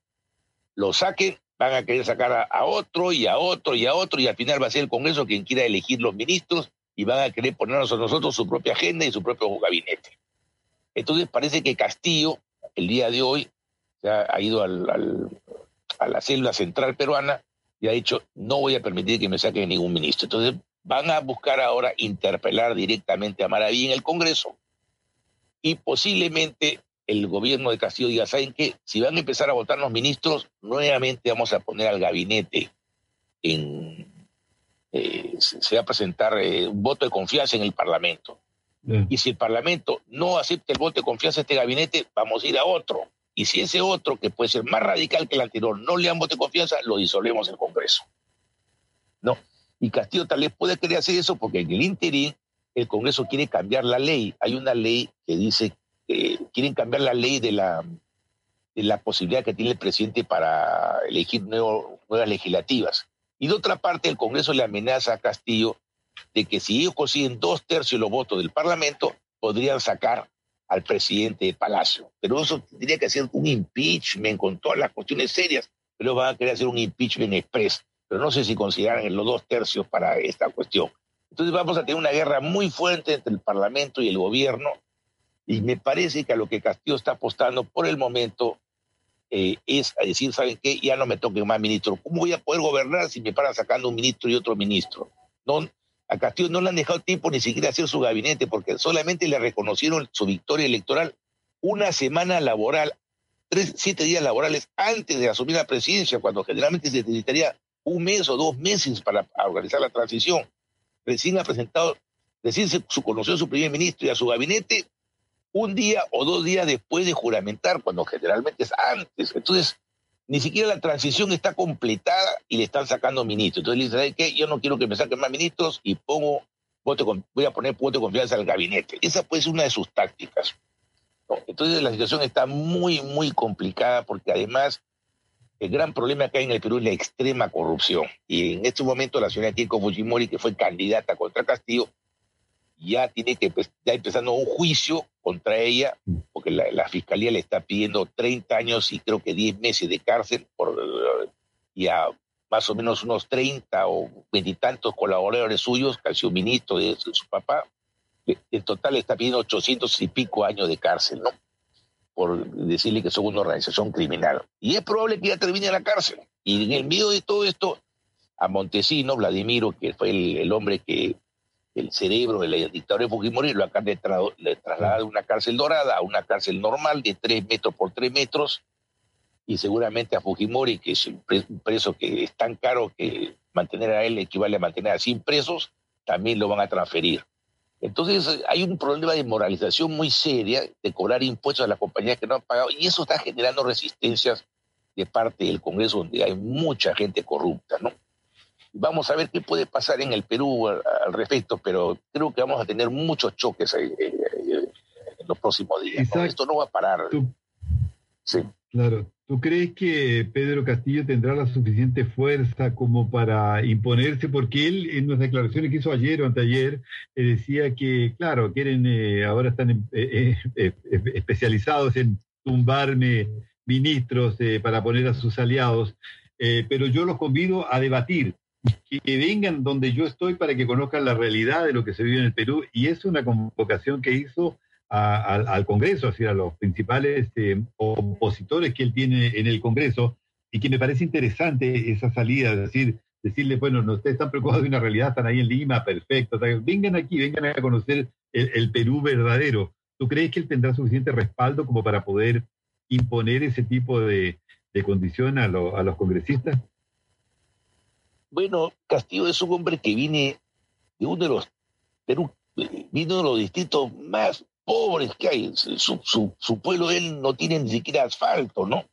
lo saquen, van a querer sacar a, a otro y a otro y a otro, y al final va a ser el Congreso quien quiera elegir los ministros y van a querer ponernos a nosotros su propia agenda y su propio gabinete. Entonces parece que Castillo, el día de hoy, se ha, ido a la célula central peruana y ha dicho, no voy a permitir que me saquen ningún ministro. Entonces van a buscar ahora interpelar directamente a Maraví en el Congreso y posiblemente el gobierno de Castillo diga, ¿saben qué? Si van a empezar a votar los ministros, nuevamente vamos a poner al gabinete en, eh, se va a presentar eh, un voto de confianza en el Parlamento. Bien. Y si el Parlamento no acepta el voto de confianza a este gabinete, vamos a ir a otro. Y si ese otro, que puede ser más radical que el anterior, no le dan voto de confianza, lo disolvemos en el Congreso. No. Y Castillo tal vez puede querer hacer eso porque en el interín el Congreso quiere cambiar la ley. Hay una ley que dice que quieren cambiar la ley de la, de la posibilidad que tiene el presidente para elegir nuevo, nuevas legislativas. Y de otra parte, el Congreso le amenaza a Castillo de que si ellos consiguen dos tercios de los votos del Parlamento, podrían sacar al presidente de Palacio. Pero eso tendría que ser un impeachment con todas las cuestiones serias. pero van a querer hacer un impeachment express. Pero no sé si consideran los dos tercios para esta cuestión. Entonces vamos a tener una guerra muy fuerte entre el Parlamento y el gobierno. Y me parece que a lo que Castillo está apostando por el momento eh, es a decir, ¿saben qué? Ya no me toquen más ministros. ¿Cómo voy a poder gobernar si me paran sacando un ministro y otro ministro? No, a Castillo no le han dejado tiempo ni siquiera hacer su gabinete porque solamente le reconocieron su victoria electoral una semana laboral, tres, siete días laborales antes de asumir la presidencia, cuando generalmente se necesitaría un mes o dos meses para organizar la transición. Recién ha presentado, recién se conoció a su primer ministro y a su gabinete un día o dos días después de juramentar, cuando generalmente es antes. Entonces, ni siquiera la transición está completada y le están sacando ministros. Entonces le dicen, ¿qué? Yo no quiero que me saquen más ministros y pongo, voto voy a poner voto de confianza al gabinete. Esa puede ser una de sus tácticas. Entonces la situación está muy, muy complicada porque además el gran problema que hay en el Perú es la extrema corrupción. Y en este momento la señora Keiko Fujimori, que fue candidata contra Castillo, ya tiene que ya empezando un juicio contra ella, porque la, fiscalía le está pidiendo 30 años y creo que 10 meses de cárcel por, y a más o menos unos 30 o veintitantos colaboradores suyos, casi un ministro de, su papá. En total le está pidiendo 800 y pico años de cárcel, ¿no? Por decirle que son una organización criminal. Y es probable que ya termine en la cárcel. Y en el medio de todo esto, a Montesino, Vladimiro, que fue el hombre que el cerebro del dictador de Fujimori lo acaban de, trasladar de una cárcel dorada a una cárcel normal de tres metros por tres metros y seguramente a Fujimori, que es un preso que es tan caro que mantener a él equivale a mantener a 100 presos, también lo van a transferir. Entonces hay un problema de moralización muy seria de cobrar impuestos a las compañías que no han pagado y eso está generando resistencias de parte del Congreso donde hay mucha gente corrupta, ¿no? Vamos a ver qué puede pasar en el Perú al, respecto, pero creo que vamos a tener muchos choques en los próximos días. Esto no va a parar. sí. Claro. ¿Tú crees que Pedro Castillo tendrá la suficiente fuerza como para imponerse? Porque él en las declaraciones que hizo ayer o anteayer eh, decía que, claro, quieren, eh, ahora están eh, especializados en tumbarme ministros para poner a sus aliados, pero yo los convido a debatir que vengan donde yo estoy para que conozcan la realidad de lo que se vive en el Perú. Y es una convocación que hizo al Congreso, a los principales eh, opositores que él tiene en el Congreso, y que me parece interesante esa salida, es decir, decirle, bueno, no ustedes están preocupados de una realidad, están ahí en Lima, perfecto, vengan aquí, vengan a conocer el, Perú verdadero. ¿Tú crees que él tendrá suficiente respaldo como para poder imponer ese tipo de, condición a los congresistas? Bueno, Castillo es un hombre que viene de uno de los Perú, vino de los distritos más pobres que hay. Su, su, pueblo, él no tiene ni siquiera asfalto, ¿no?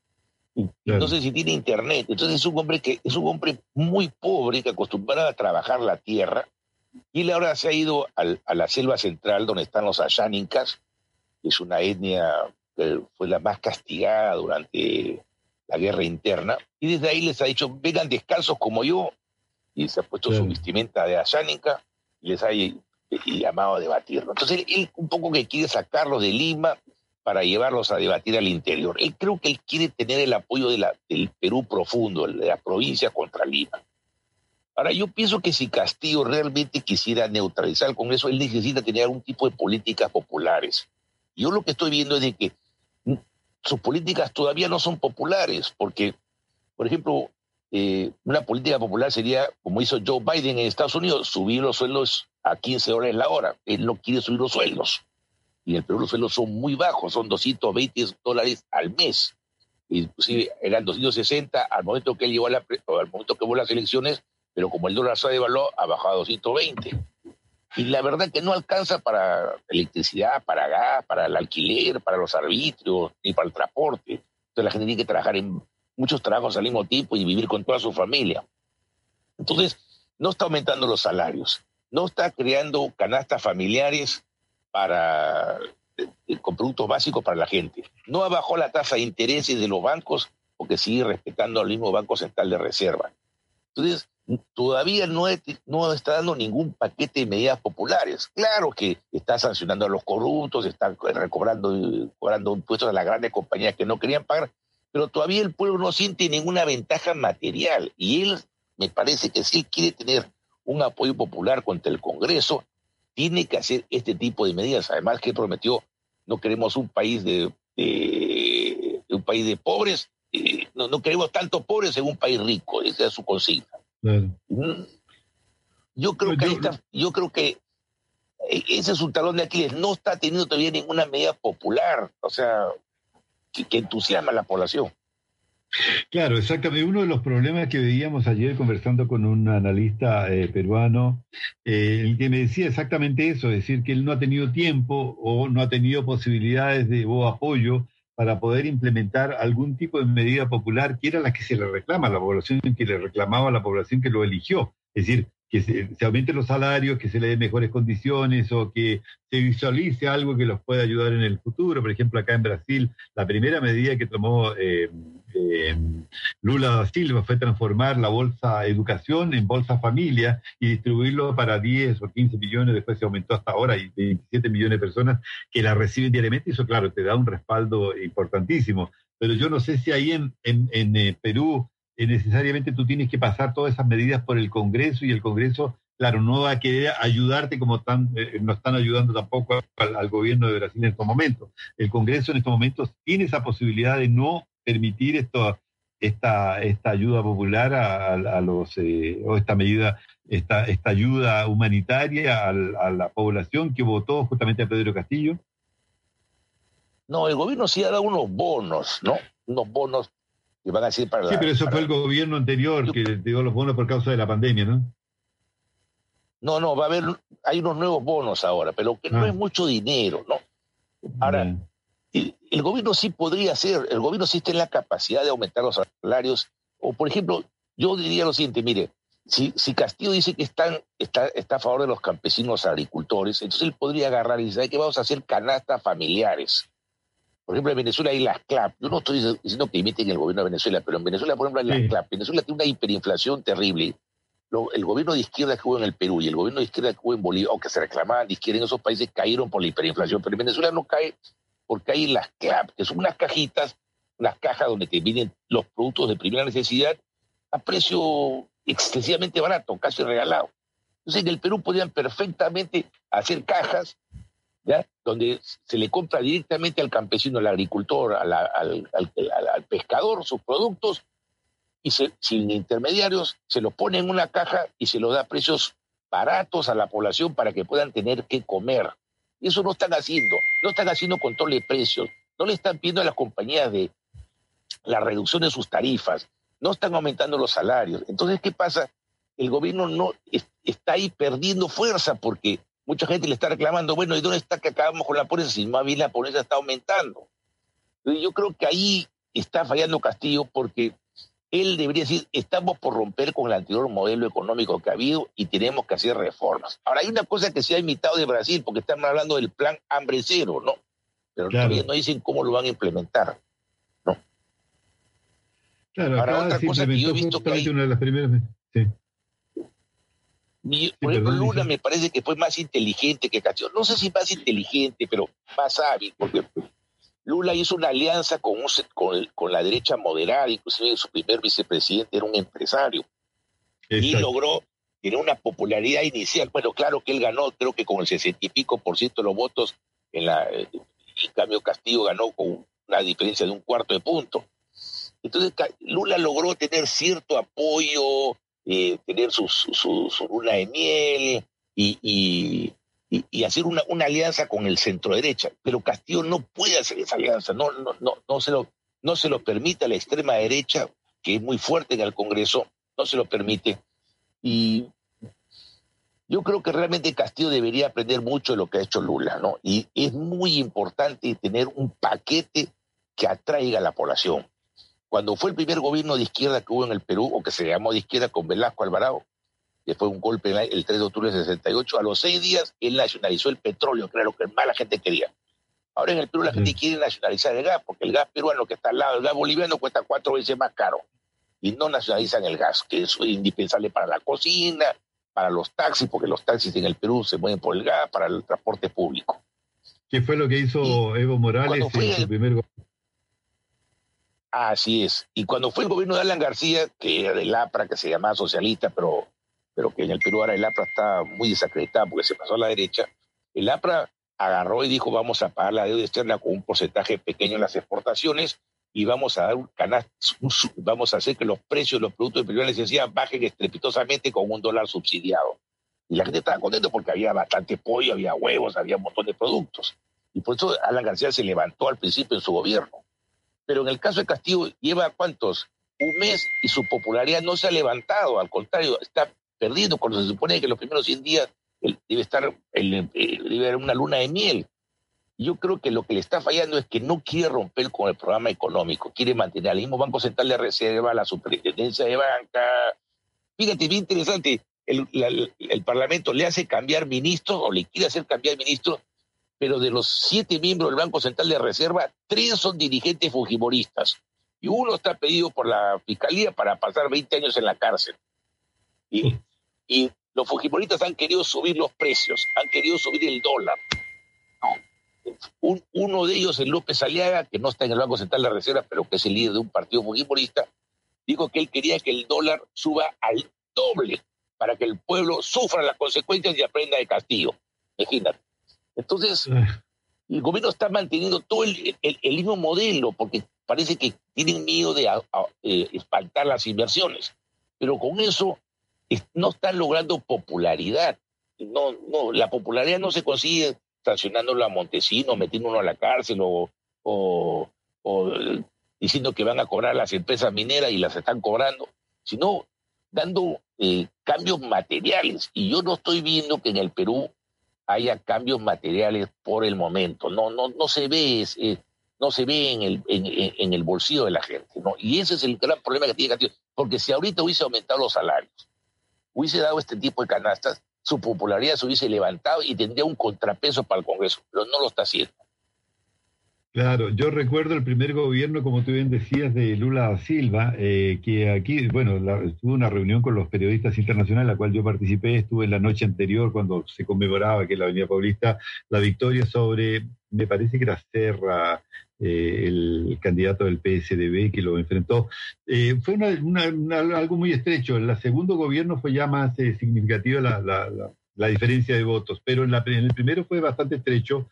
No sé si tiene internet. Entonces es un hombre que es un hombre muy pobre que acostumbrado a trabajar la tierra. Y él ahora se ha ido a la selva central donde están los ayánicas, que es una etnia que fue la más castigada durante la guerra interna. Y desde ahí les ha dicho, vengan descalzos como yo y se ha puesto su vestimenta de ayánica y les ha llamado a debatirlo. Entonces él, un poco que quiere sacarlos de Lima para llevarlos a debatir al interior. Él creo que él quiere tener el apoyo de la, del Perú profundo, de la provincia contra Lima. Ahora, yo pienso que si Castillo realmente quisiera neutralizar el Congreso, él necesita tener algún tipo de políticas populares. Yo lo que estoy viendo es de que sus políticas todavía no son populares, porque, por ejemplo, eh, una política popular sería, como hizo Joe Biden en Estados Unidos, subir los sueldos a 15 dólares la hora. Él no quiere subir los sueldos. Y en el Perú los sueldos son muy bajos, son 220 dólares al mes. Inclusive eran 260 al momento que él llegó a la, al momento que hubo las elecciones, pero como el dólar se devaluó, ha bajado a 220. Y la verdad que no alcanza para electricidad, para gas, para el alquiler, para los arbitrios, ni para el transporte. Entonces la gente tiene que trabajar en muchos trabajos al mismo tiempo y vivir con toda su familia. Entonces, no está aumentando los salarios, no está creando canastas familiares para, eh, con productos básicos para la gente. No bajó la tasa de intereses de los bancos porque sigue respetando al mismo Banco Central de Reserva. Entonces, todavía no, está dando ningún paquete de medidas populares. Claro que está sancionando a los corruptos, está recobrando cobrando impuestos a las grandes compañías que no querían pagar, pero todavía el pueblo no siente ninguna ventaja material y él me parece que si él quiere tener un apoyo popular contra el Congreso, tiene que hacer este tipo de medidas. Además que prometió, no queremos un país de, un país de pobres, eh, no, no, queremos tanto pobres en un país rico, esa es su consigna. Yo creo que yo creo que ese es un talón de Aquiles, no está teniendo todavía ninguna medida popular, o sea, que, entusiasma a la población. Claro, exactamente. Uno de los problemas que veíamos ayer conversando con un analista eh, peruano, eh, el que me decía exactamente eso, es decir, que él no ha tenido tiempo o no ha tenido posibilidades de o apoyo para poder implementar algún tipo de medida popular que era la que se le reclama a la población, que le reclamaba a la población que lo eligió. Es decir, que se, aumenten los salarios, que se le den mejores condiciones o que se visualice algo que los pueda ayudar en el futuro. Por ejemplo, acá en Brasil, la primera medida que tomó eh, eh, Lula da Silva fue transformar la bolsa educación en bolsa familia y distribuirlo para 10 o 15 millones, después se aumentó hasta ahora y 27 millones de personas que la reciben diariamente eso claro, te da un respaldo importantísimo. Pero yo no sé si ahí en, en, eh, Perú necesariamente tú tienes que pasar todas esas medidas por el Congreso y el Congreso, claro, no va a querer ayudarte como tan, eh, no están ayudando tampoco al, gobierno de Brasil en estos momentos. El Congreso en estos momentos tiene esa posibilidad de no permitir esto, esta, esta ayuda popular a, los, eh, o esta medida, esta, esta ayuda humanitaria a, la población que votó justamente a Pedro Castillo? No, el gobierno sí ha dado unos bonos, ¿no? Unos bonos Sí, pero eso fue el gobierno anterior que dio los bonos por causa de la pandemia, ¿no? No, no, va a haber, hay unos nuevos bonos ahora, pero que no ah. es mucho dinero, ¿no? Ahora, el, gobierno sí podría hacer, el gobierno sí en la capacidad de aumentar los salarios, o por ejemplo, yo diría lo siguiente, mire, si, si Castillo dice que están, está, está a favor de los campesinos agricultores, entonces él podría agarrar y decir, que vamos a hacer canastas familiares? Por ejemplo, en Venezuela hay las CLAP. Yo no estoy diciendo que imiten el gobierno de Venezuela, pero en Venezuela, por ejemplo, hay las CLAP. Venezuela tiene una hiperinflación terrible. el gobierno de izquierda que hubo en el Perú y el gobierno de izquierda que hubo en Bolivia, aunque se reclamaban de izquierda en esos países, cayeron por la hiperinflación. Pero en Venezuela no cae porque hay las CLAP, que son unas cajitas, unas cajas donde te vienen los productos de primera necesidad a precio excesivamente barato, casi regalado. Entonces, en el Perú podían perfectamente hacer cajas donde se le compra directamente al campesino, al agricultor, al, al, pescador sus productos y sin intermediarios se los pone en una caja y se los da a precios baratos a la población para que puedan tener que comer. Eso no están haciendo, no están haciendo control de precios, no le están pidiendo a las compañías de la reducción de sus tarifas, no están aumentando los salarios. Entonces, ¿qué pasa? El gobierno no está ahí perdiendo fuerza porque mucha gente le está reclamando, bueno, ¿y dónde está que acabamos con la pobreza si más bien la pobreza está aumentando? Yo creo que ahí está fallando Castillo porque él debería decir, estamos por romper con el anterior modelo económico que ha habido y tenemos que hacer reformas. Ahora, hay una cosa que se ha imitado de Brasil, porque están hablando del plan hambre cero, ¿no? Pero todavía no dicen cómo lo van a implementar, ¿no? Claro, Ahora, otra cosa que yo he visto que hay... una de las primeras... Sí por ejemplo, Luna me parece que fue más inteligente que Castillo. No sé si más inteligente, pero más hábil, porque Lula hizo una alianza con, con, la derecha moderada, inclusive su primer vicepresidente era un empresario. Y logró tener una popularidad inicial. Bueno, claro que él ganó, creo que con el sesenta y pico por ciento de los votos, en, la, en cambio Castillo ganó con una diferencia de un cuarto de punto. Entonces Lula logró tener cierto apoyo, eh, tener su, su, luna de miel y, y, hacer una, una, alianza con el centro derecha. Pero Castillo no puede hacer esa alianza, no, no, no, no, se lo, no se lo permite a la extrema derecha, que es muy fuerte en el Congreso, no se lo permite. Y yo creo que realmente Castillo debería aprender mucho de lo que ha hecho Lula, ¿no? Y es muy importante tener un paquete que atraiga a la población. Cuando fue el primer gobierno de izquierda que hubo en el Perú, o que se llamó de izquierda con Velasco Alvarado, que fue un golpe el 3 de octubre de 68, a los seis días él nacionalizó el petróleo, que era lo que más la gente quería. Ahora en el Perú la gente quiere nacionalizar el gas, porque el gas peruano que está al lado, el gas boliviano cuesta cuatro veces más caro. Y no nacionalizan el gas, que es indispensable para la cocina, para los taxis, porque los taxis en el Perú se mueven por el gas, para el transporte público. ¿Qué fue lo que hizo Evo Morales en su primer gobierno? Así es. Y cuando fue el gobierno de Alan García, que era del APRA, que se llamaba socialista, pero, pero que en el Perú ahora el APRA está muy desacreditado porque se pasó a la derecha, el APRA agarró y dijo vamos a pagar la deuda externa con un porcentaje pequeño en las exportaciones y vamos a dar un vamos a hacer que los precios de los productos de primera necesidad bajen estrepitosamente con un dólar subsidiado. Y la gente estaba contenta porque había bastante pollo, había huevos, había un montón de productos. Y por eso Alan García se levantó al principio en su gobierno. Pero en el caso de Castillo, lleva cuántos? Un mes y su popularidad no se ha levantado, al contrario, está perdiendo cuando se supone que los primeros 100 días debe estar, el, debe haber una luna de miel. Yo creo que lo que le está fallando es que no quiere romper con el programa económico, quiere mantener al mismo Banco Central de Reserva, la Superintendencia de Banca. Fíjate, bien interesante, el, el Parlamento le hace cambiar ministros o le quiere hacer cambiar ministros pero de los siete miembros del Banco Central de Reserva, tres son dirigentes fujimoristas y uno está pedido por la Fiscalía para pasar 20 años en la cárcel. Y, y los fujimoristas han querido subir los precios, han querido subir el dólar. uno de ellos, el López Aliaga, que no está en el Banco Central de Reserva, pero que es el líder de un partido fujimorista, dijo que él quería que el dólar suba al doble para que el pueblo sufra las consecuencias y aprenda de castigo. Imagínate. Entonces, el gobierno está manteniendo todo el, mismo modelo porque parece que tienen miedo de eh, espantar las inversiones, pero con eso no están logrando popularidad. No, no, la popularidad no se consigue sancionándolo a Montesino, metiéndolo a la cárcel o, o, diciendo que van a cobrar las empresas mineras y las están cobrando, sino dando eh, cambios materiales. Y yo no estoy viendo que en el Perú haya cambios materiales por el momento. No, no, no se ve, no se ve en el, en, el bolsillo de la gente. Y ese es el gran problema que tiene Castillo. Porque si ahorita hubiese aumentado los salarios, hubiese dado este tipo de canastas, su popularidad se hubiese levantado y tendría un contrapeso para el Congreso, pero no lo está haciendo. Claro, yo recuerdo el primer gobierno, como tú bien decías, de Lula Silva, eh, que aquí, bueno, tuvo una reunión con los periodistas internacionales, la cual yo participé, estuve en la noche anterior cuando se conmemoraba que la Avenida Paulista la victoria sobre, me parece que era Serra, eh, el candidato del PSDB que lo enfrentó. Eh, fue algo muy estrecho. El segundo gobierno fue ya más significativa la, diferencia de votos, pero en, en el primero fue bastante estrecho.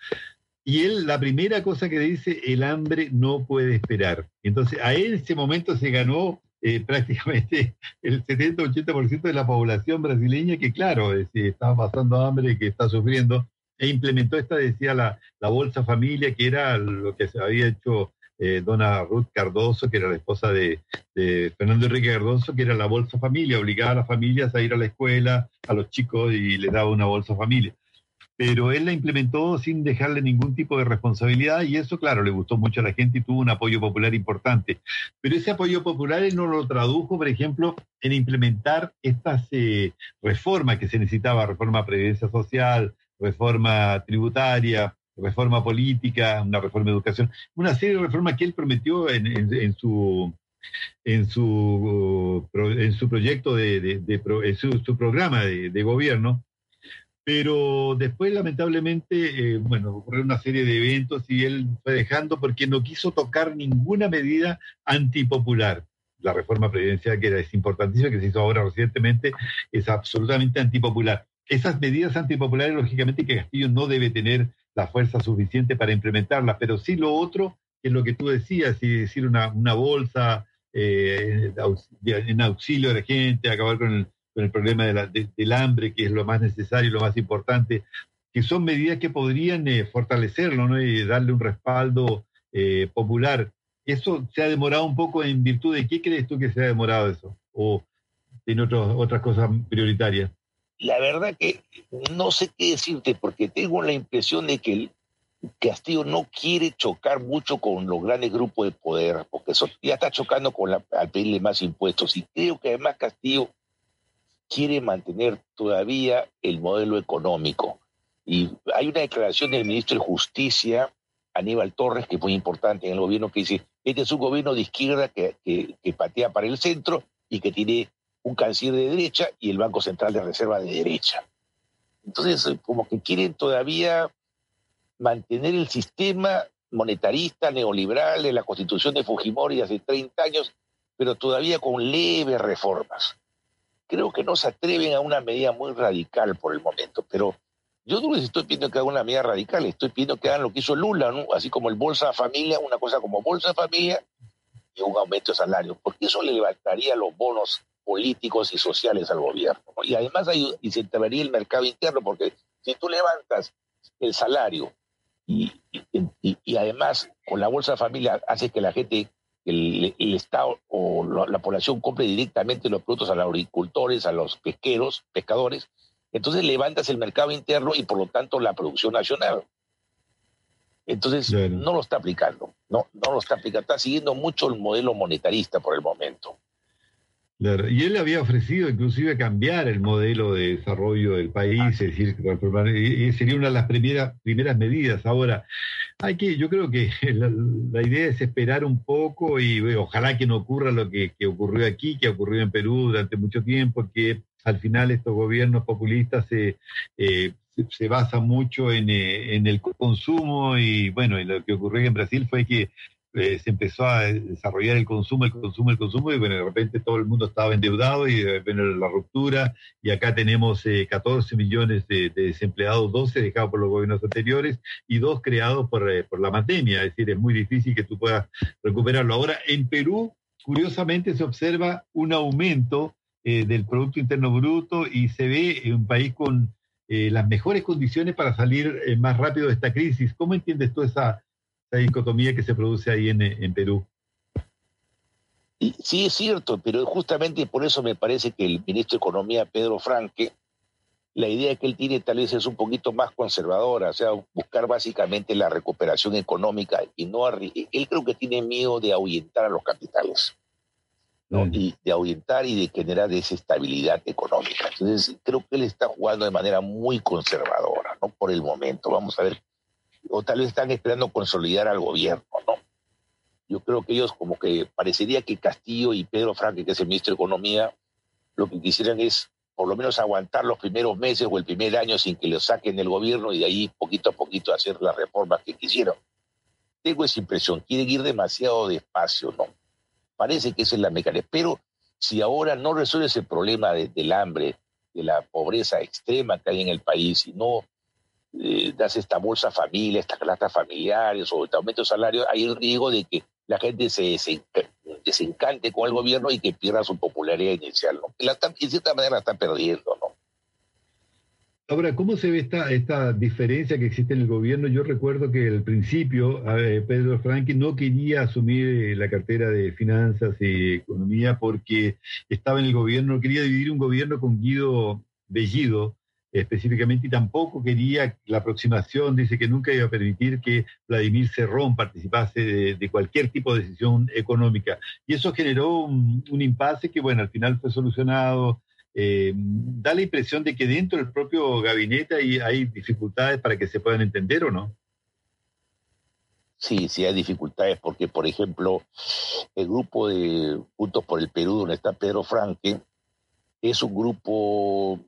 Y él, la primera cosa que dice, el hambre no puede esperar. Entonces, a ese momento se ganó eh, prácticamente el 70-80% de la población brasileña que, claro, estaba pasando hambre, que está sufriendo, e implementó esta, decía, la, Bolsa Familia, que era lo que se había hecho eh, dona Ruth Cardoso, que era la esposa de, de, Fernando Enrique Cardoso, que era la Bolsa Familia, obligaba a las familias a ir a la escuela, a los chicos, y le daba una Bolsa Familia pero él la implementó sin dejarle ningún tipo de responsabilidad y eso, claro, le gustó mucho a la gente y tuvo un apoyo popular importante. Pero ese apoyo popular él no lo tradujo, por ejemplo, en implementar estas eh, reformas que se necesitaba, reforma previdencia social, reforma tributaria, reforma política, una reforma de educación, una serie de reformas que él prometió en, su en su en su proyecto de, en su, programa de, gobierno pero después lamentablemente, eh, bueno, ocurrió una serie de eventos y él fue dejando porque no quiso tocar ninguna medida antipopular. La reforma presidencial, que es importantísima, que se hizo ahora recientemente, es absolutamente antipopular. Esas medidas antipopulares, lógicamente, que Castillo no debe tener la fuerza suficiente para implementarlas, pero sí lo otro, que es lo que tú decías, y decir una, una bolsa eh, en auxilio de la gente, acabar con el con el problema del hambre, que es lo más necesario y lo más importante, que son medidas que podrían eh, fortalecerlo ¿no? y darle un respaldo eh, popular. ¿Eso se ha demorado un poco en virtud de qué crees tú que se ha demorado eso? ¿O tiene otras cosas prioritarias? La verdad que no sé qué decirte, porque tengo la impresión de que Castillo no quiere chocar mucho con los grandes grupos de poder, porque ya está chocando con la, al pedirle más impuestos. Y creo que además Castillo quiere mantener todavía el modelo económico. Y hay una declaración del ministro de Justicia, Aníbal Torres, que muy importante en el gobierno, que dice, este es un gobierno de izquierda que, que, patea para el centro y que tiene un canciller de derecha y el Banco Central de Reserva de derecha. Entonces, como que quieren todavía mantener el sistema monetarista, neoliberal de la constitución de Fujimori hace 30 años, pero todavía con leves reformas. Creo que no se atreven a una medida muy radical por el momento, pero yo no les estoy pidiendo que hagan una medida radical, estoy pidiendo que hagan lo que hizo Lula, ¿no? así como el Bolsa Familia, una cosa como Bolsa Familia y un aumento de salario, porque eso le levantaría los bonos políticos y sociales al gobierno. Y además incentivaría el mercado interno, porque si tú levantas el salario y, y, además con la Bolsa Familia hace que la gente, el, el Estado o la, población compre directamente los productos a los agricultores, a los pesqueros, pescadores, entonces levantas el mercado interno y por lo tanto la producción nacional. Entonces no lo está aplicando, no, no lo está aplicando, está siguiendo mucho el modelo monetarista por el momento. Y él había ofrecido inclusive cambiar el modelo de desarrollo del país, es decir, transformar, y sería una de las primeras, primeras medidas. Ahora, hay que, yo creo que la, idea es esperar un poco y ojalá que no ocurra lo que, ocurrió aquí, que ocurrió en Perú durante mucho tiempo, que al final estos gobiernos populistas se, eh, se, basan mucho en, eh, en, el consumo y bueno, lo que ocurrió en Brasil fue que eh, se empezó a desarrollar el consumo, el consumo, el consumo, y bueno, de repente todo el mundo estaba endeudado y de repente la ruptura, y acá tenemos 14 millones de, desempleados, 12 dejados por los gobiernos anteriores y dos creados por, por la pandemia, es decir, es muy difícil que tú puedas recuperarlo. Ahora, en Perú, curiosamente, se observa un aumento eh, del Producto Interno Bruto y se ve un país con eh, las mejores condiciones para salir eh, más rápido de esta crisis. ¿Cómo entiendes tú esa, dicotomía que se produce ahí en, Perú? Sí, es cierto, pero justamente por eso me parece que el ministro de Economía, Pedro Franque, la idea que él tiene tal vez es un poquito más conservadora, o sea, buscar básicamente la recuperación económica y no él creo que tiene miedo de ahuyentar a los capitales. ¿no? Y de ahuyentar y de generar desestabilidad económica. Entonces, creo que él está jugando de manera muy conservadora, ¿no? Por el momento. Vamos a ver. O tal vez están esperando consolidar al gobierno, ¿no? Yo creo que ellos como que parecería que Castillo y Pedro Franque, que es el ministro de Economía, lo que quisieran es por lo menos aguantar los primeros meses o el primer año sin que lo saquen del gobierno y de ahí poquito a poquito hacer las reformas que quisieron. Tengo esa impresión, quieren ir demasiado despacio, ¿no? Parece que esa es la mecánica. Pero si ahora no resuelves el problema del hambre, de la pobreza extrema que hay en el país, y no eh, das esta bolsa familia, estas canastas familiares o este aumento de salario, hay el riesgo de que la gente se desencante con el gobierno y que pierda su popularidad inicial. La en cierta manera la está perdiendo. ¿no? Ahora, ¿cómo se ve esta, esta diferencia que existe en el gobierno? Yo recuerdo que al principio Pedro Franqui no quería asumir eh, la cartera de finanzas y economía porque estaba en el gobierno, quería dividir un gobierno con Guido Bellido específicamente y tampoco quería la aproximación, dice que nunca iba a permitir que Vladimir Cerrón participase de, cualquier tipo de decisión económica. Y eso generó un, impasse que, bueno, al final fue solucionado eh, da la impresión de que dentro del propio gabinete hay, hay dificultades para que se puedan entender o no. Sí, sí hay dificultades porque, por ejemplo, el grupo de Juntos por el Perú, donde está Pedro Franque, es un grupo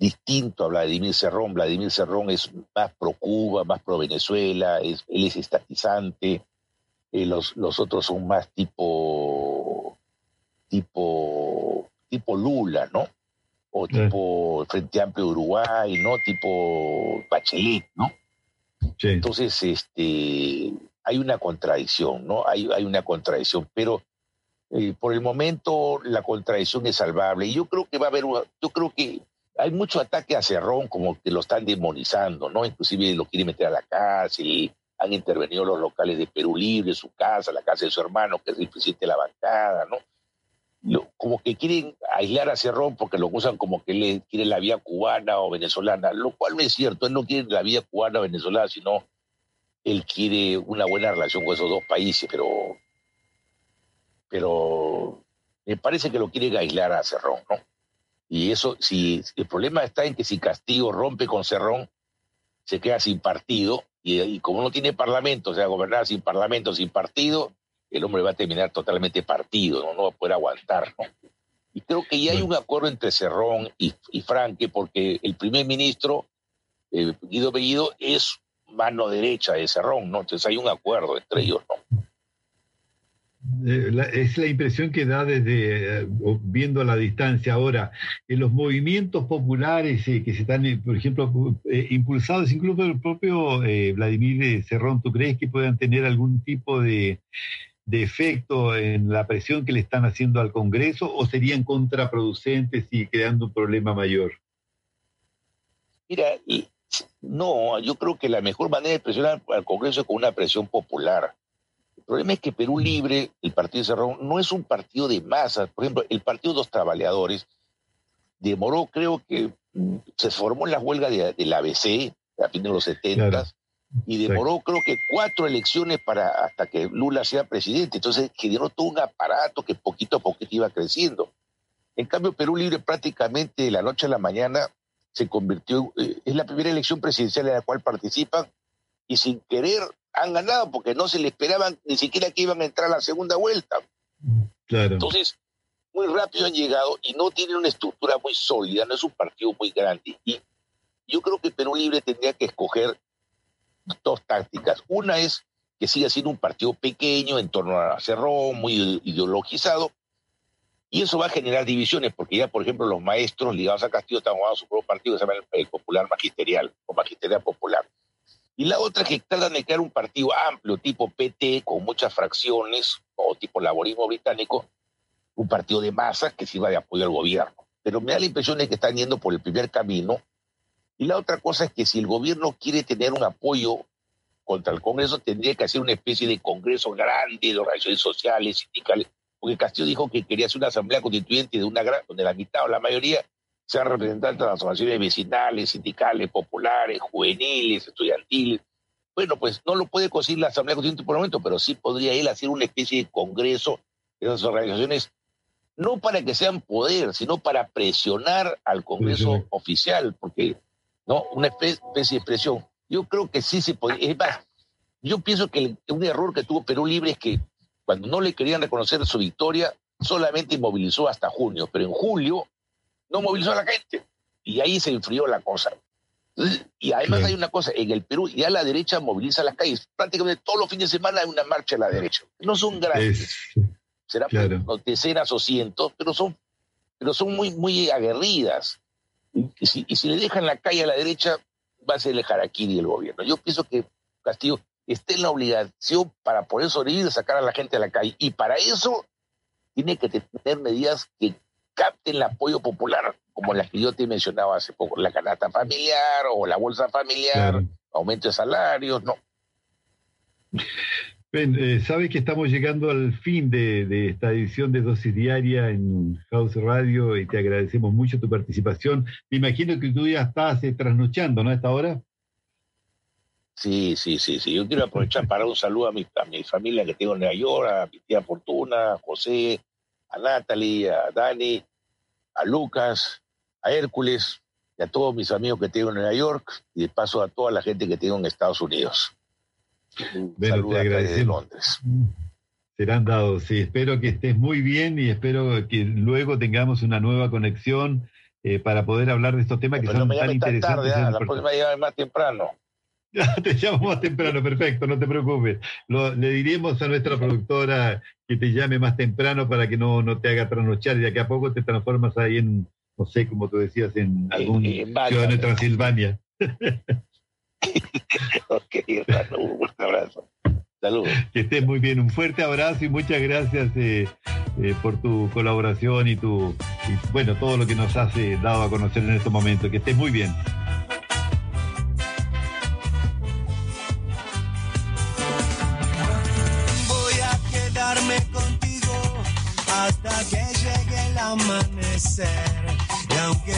distinto a Vladimir Cerrón. Vladimir Cerrón es más pro Cuba, más pro Venezuela, es, él es estatizante. Eh, los, los otros son más tipo, tipo tipo Lula, ¿no? O tipo Frente Amplio Uruguay, ¿no? Tipo Bachelet, ¿no? Entonces, este, hay una contradicción, ¿no? Hay, hay una contradicción, pero eh, por el momento la contradicción es salvable. Y yo creo que va a haber, yo creo que hay mucho ataque a Cerrón, como que lo están demonizando, ¿no? Inclusive lo quieren meter a la cárcel, han intervenido los locales de Perú Libre, su casa, la casa de su hermano, que es el presidente de la bancada, ¿no? como que quieren aislar a Cerrón porque lo usan como que le quiere la vía cubana o venezolana, lo cual no es cierto, él no quiere la vía cubana o venezolana, sino él quiere una buena relación con esos dos países, pero, pero me parece que lo quiere aislar a Cerrón, ¿no? Y eso, si el problema está en que si Castillo rompe con Cerrón, se queda sin partido, y, como no tiene parlamento, o sea, gobernar sin parlamento, sin partido, el hombre va a terminar totalmente partido, no, no va a poder aguantar. ¿no? Y creo que ya hay un acuerdo entre Cerrón y, y Franque, porque el primer ministro, eh, Guido Bellido, es mano derecha de Cerrón, ¿no? Entonces hay un acuerdo entre ellos, ¿no? Eh, es la impresión que da desde eh, viendo a la distancia ahora en los movimientos populares eh, que se están, por ejemplo, impulsados incluso por el propio Vladimir Cerrón, ¿tú crees que puedan tener algún tipo de, de efecto en la presión que le están haciendo al Congreso o serían contraproducentes y creando un problema mayor? Mira, no, yo creo que la mejor manera de presionar al Congreso es con una presión popular. El problema es que Perú Libre, el Partido Cerrón, no es un partido de masas. Por ejemplo, el Partido de los Trabajadores demoró, creo que mm, se formó en la huelga de, la ABC a fines de los 70 y demoró creo que cuatro elecciones para hasta que Lula sea presidente. Entonces generó todo un aparato que poquito a poquito iba creciendo. En cambio, Perú Libre prácticamente de la noche a la mañana se convirtió, eh, es la primera elección presidencial en la cual participan y sin querer han ganado porque no se le esperaban ni siquiera que iban a entrar a la segunda vuelta. Claro. Entonces, muy rápido han llegado y no tienen una estructura muy sólida, no es un partido muy grande. Y yo creo que Perú Libre tendría que escoger dos tácticas. Una es que siga siendo un partido pequeño en torno a Cerrón, muy ideologizado, y eso va a generar divisiones, porque ya, por ejemplo, los maestros ligados a Castillo están jugando su propio partido, que se llama el, Popular Magisterial, o Magisterial Popular. Y la otra que tratan de crear un partido amplio, tipo PT, con muchas fracciones, o tipo laborismo británico, un partido de masas que sirva de apoyo al gobierno. Pero me da la impresión de que están yendo por el primer camino y la otra cosa es que si el gobierno quiere tener un apoyo contra el Congreso, tendría que hacer una especie de Congreso grande de organizaciones sociales, sindicales, porque Castillo dijo que quería hacer una asamblea constituyente de una gran, donde la mitad o la mayoría sean representantes de las organizaciones vecinales, sindicales, populares, juveniles, estudiantiles. Bueno, pues no lo puede conseguir la Asamblea Constituyente por el momento, pero sí podría él hacer una especie de congreso de esas organizaciones, no para que sean poder, sino para presionar al Congreso oficial, porque ¿no? Una especie de presión. Yo creo que sí se puede. Es más, yo pienso que un error que tuvo Perú Libre es que cuando no le querían reconocer su victoria, solamente movilizó hasta junio, pero en julio no movilizó a la gente. Y ahí se enfrió la cosa. Y además hay una cosa, en el Perú ya la derecha moviliza las calles. Prácticamente todos los fines de semana hay una marcha a la derecha. No son grandes, será decenas o cientos, pero son, pero son muy, muy aguerridas. Y si, y si le dejan la calle a la derecha, va a ser el jaraquiri del gobierno. Yo pienso que Castillo está en la obligación para poder sobrevivir de sacar a la gente a la calle. Y para eso tiene que tener medidas que capten el apoyo popular, como las que yo te mencionaba hace poco, la canasta familiar o la bolsa familiar, aumento de salarios, no. Ben, eh, sabes que estamos llegando al fin de, esta edición de Dosis Diaria en House Radio y te agradecemos mucho tu participación. Me imagino que tú ya estás eh, trasnochando, ¿no? A esta hora. Sí, sí, sí, sí. Yo quiero aprovechar para un saludo a mi, a mi familia que tengo en Nueva York, a mi tía Fortuna, a José, a Natalie, a Dani, a Lucas, a Hércules y a todos mis amigos que tengo en Nueva York y de paso a toda la gente que tengo en Estados Unidos. Bueno, te agradecemos. Serán dados, sí. Espero que estés muy bien y espero que luego tengamos una nueva conexión eh, para poder hablar de estos temas que son tan interesantes. Tarde, ah, la próxima llama más temprano. te llamo más temprano, perfecto, no te preocupes. le diremos a nuestra productora que te llame más temprano para que no, no te haga trasnochar y de aquí a poco te transformas ahí en, no sé, como tú decías, en algún ciudadano de Transilvania. ok, un abrazo. Saludos. Que estés muy bien. Un fuerte abrazo y muchas gracias eh, eh, por tu colaboración y tu, bueno, todo lo que nos has eh, dado a conocer en estos momentos. Que estés muy bien. Hasta que llegue el amanecer. Y aunque